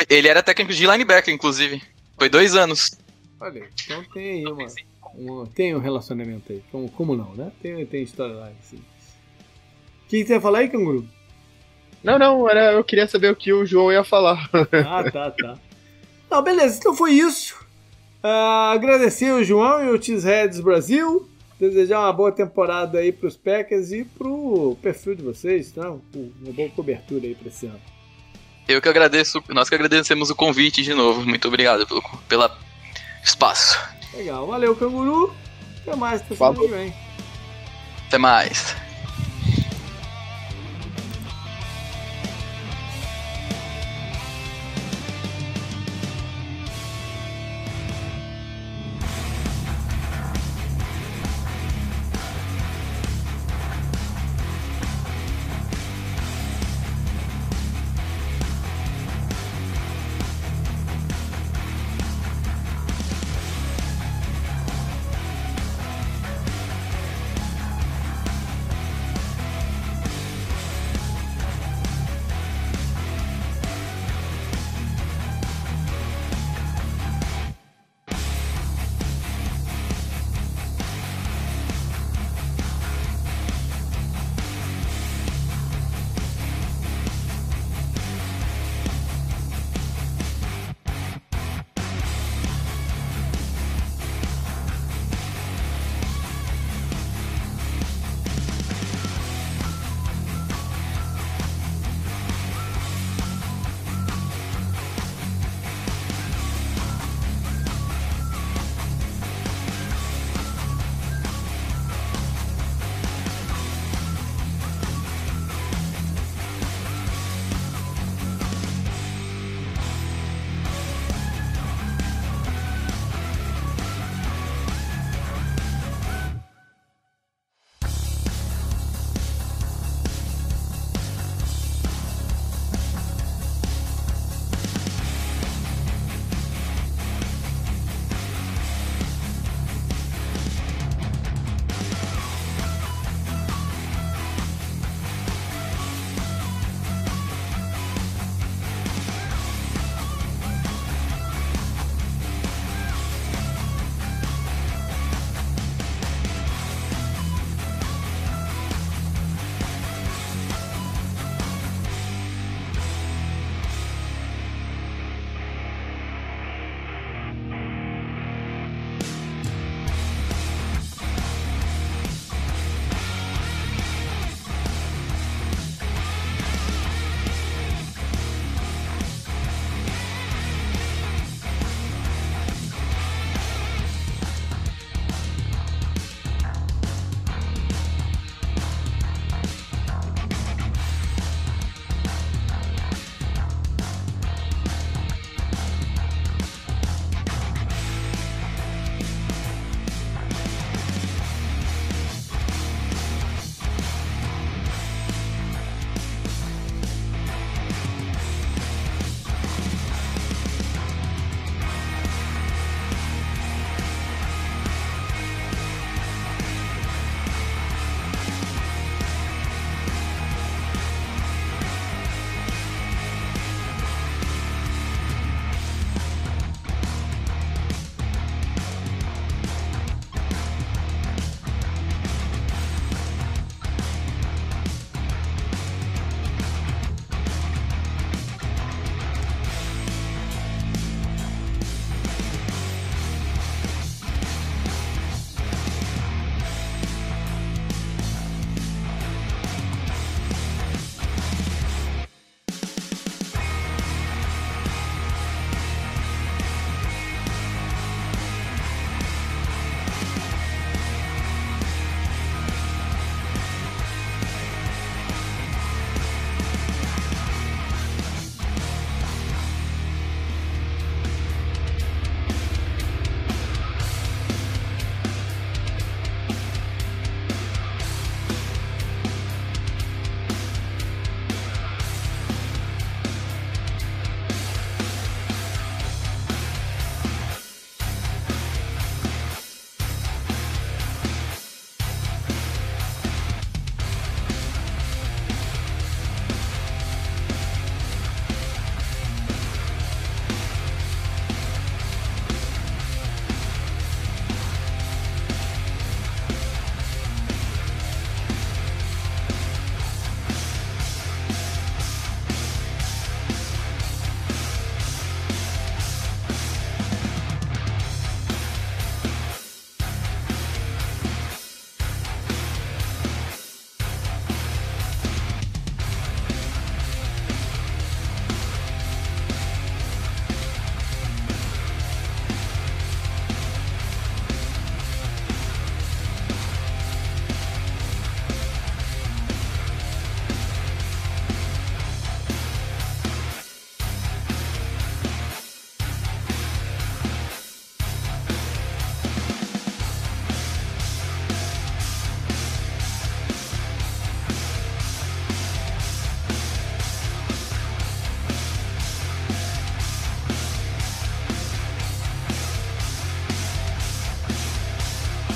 Ele era técnico de linebacker, inclusive. Foi dois anos. Olha, aí, então tem aí uma, uma- tem um relacionamento aí. Como, como não, né? Tem, tem história lá, sim. Que você ia falar aí, canguru? Não, não, era, eu queria saber o que o João ia falar. <laughs> Ah, tá, tá. Não, beleza, então foi isso. Ah, agradecer o João e o Cheeseheads Brasil. Desejar uma boa temporada aí pros Packers e pro perfil de vocês, tá? Uma boa cobertura aí pra esse ano. Eu que agradeço, nós que agradecemos o convite de novo. Muito obrigado pelo pela espaço. Legal, valeu, canguru. Até mais, até semana Falou. que vem. Até mais.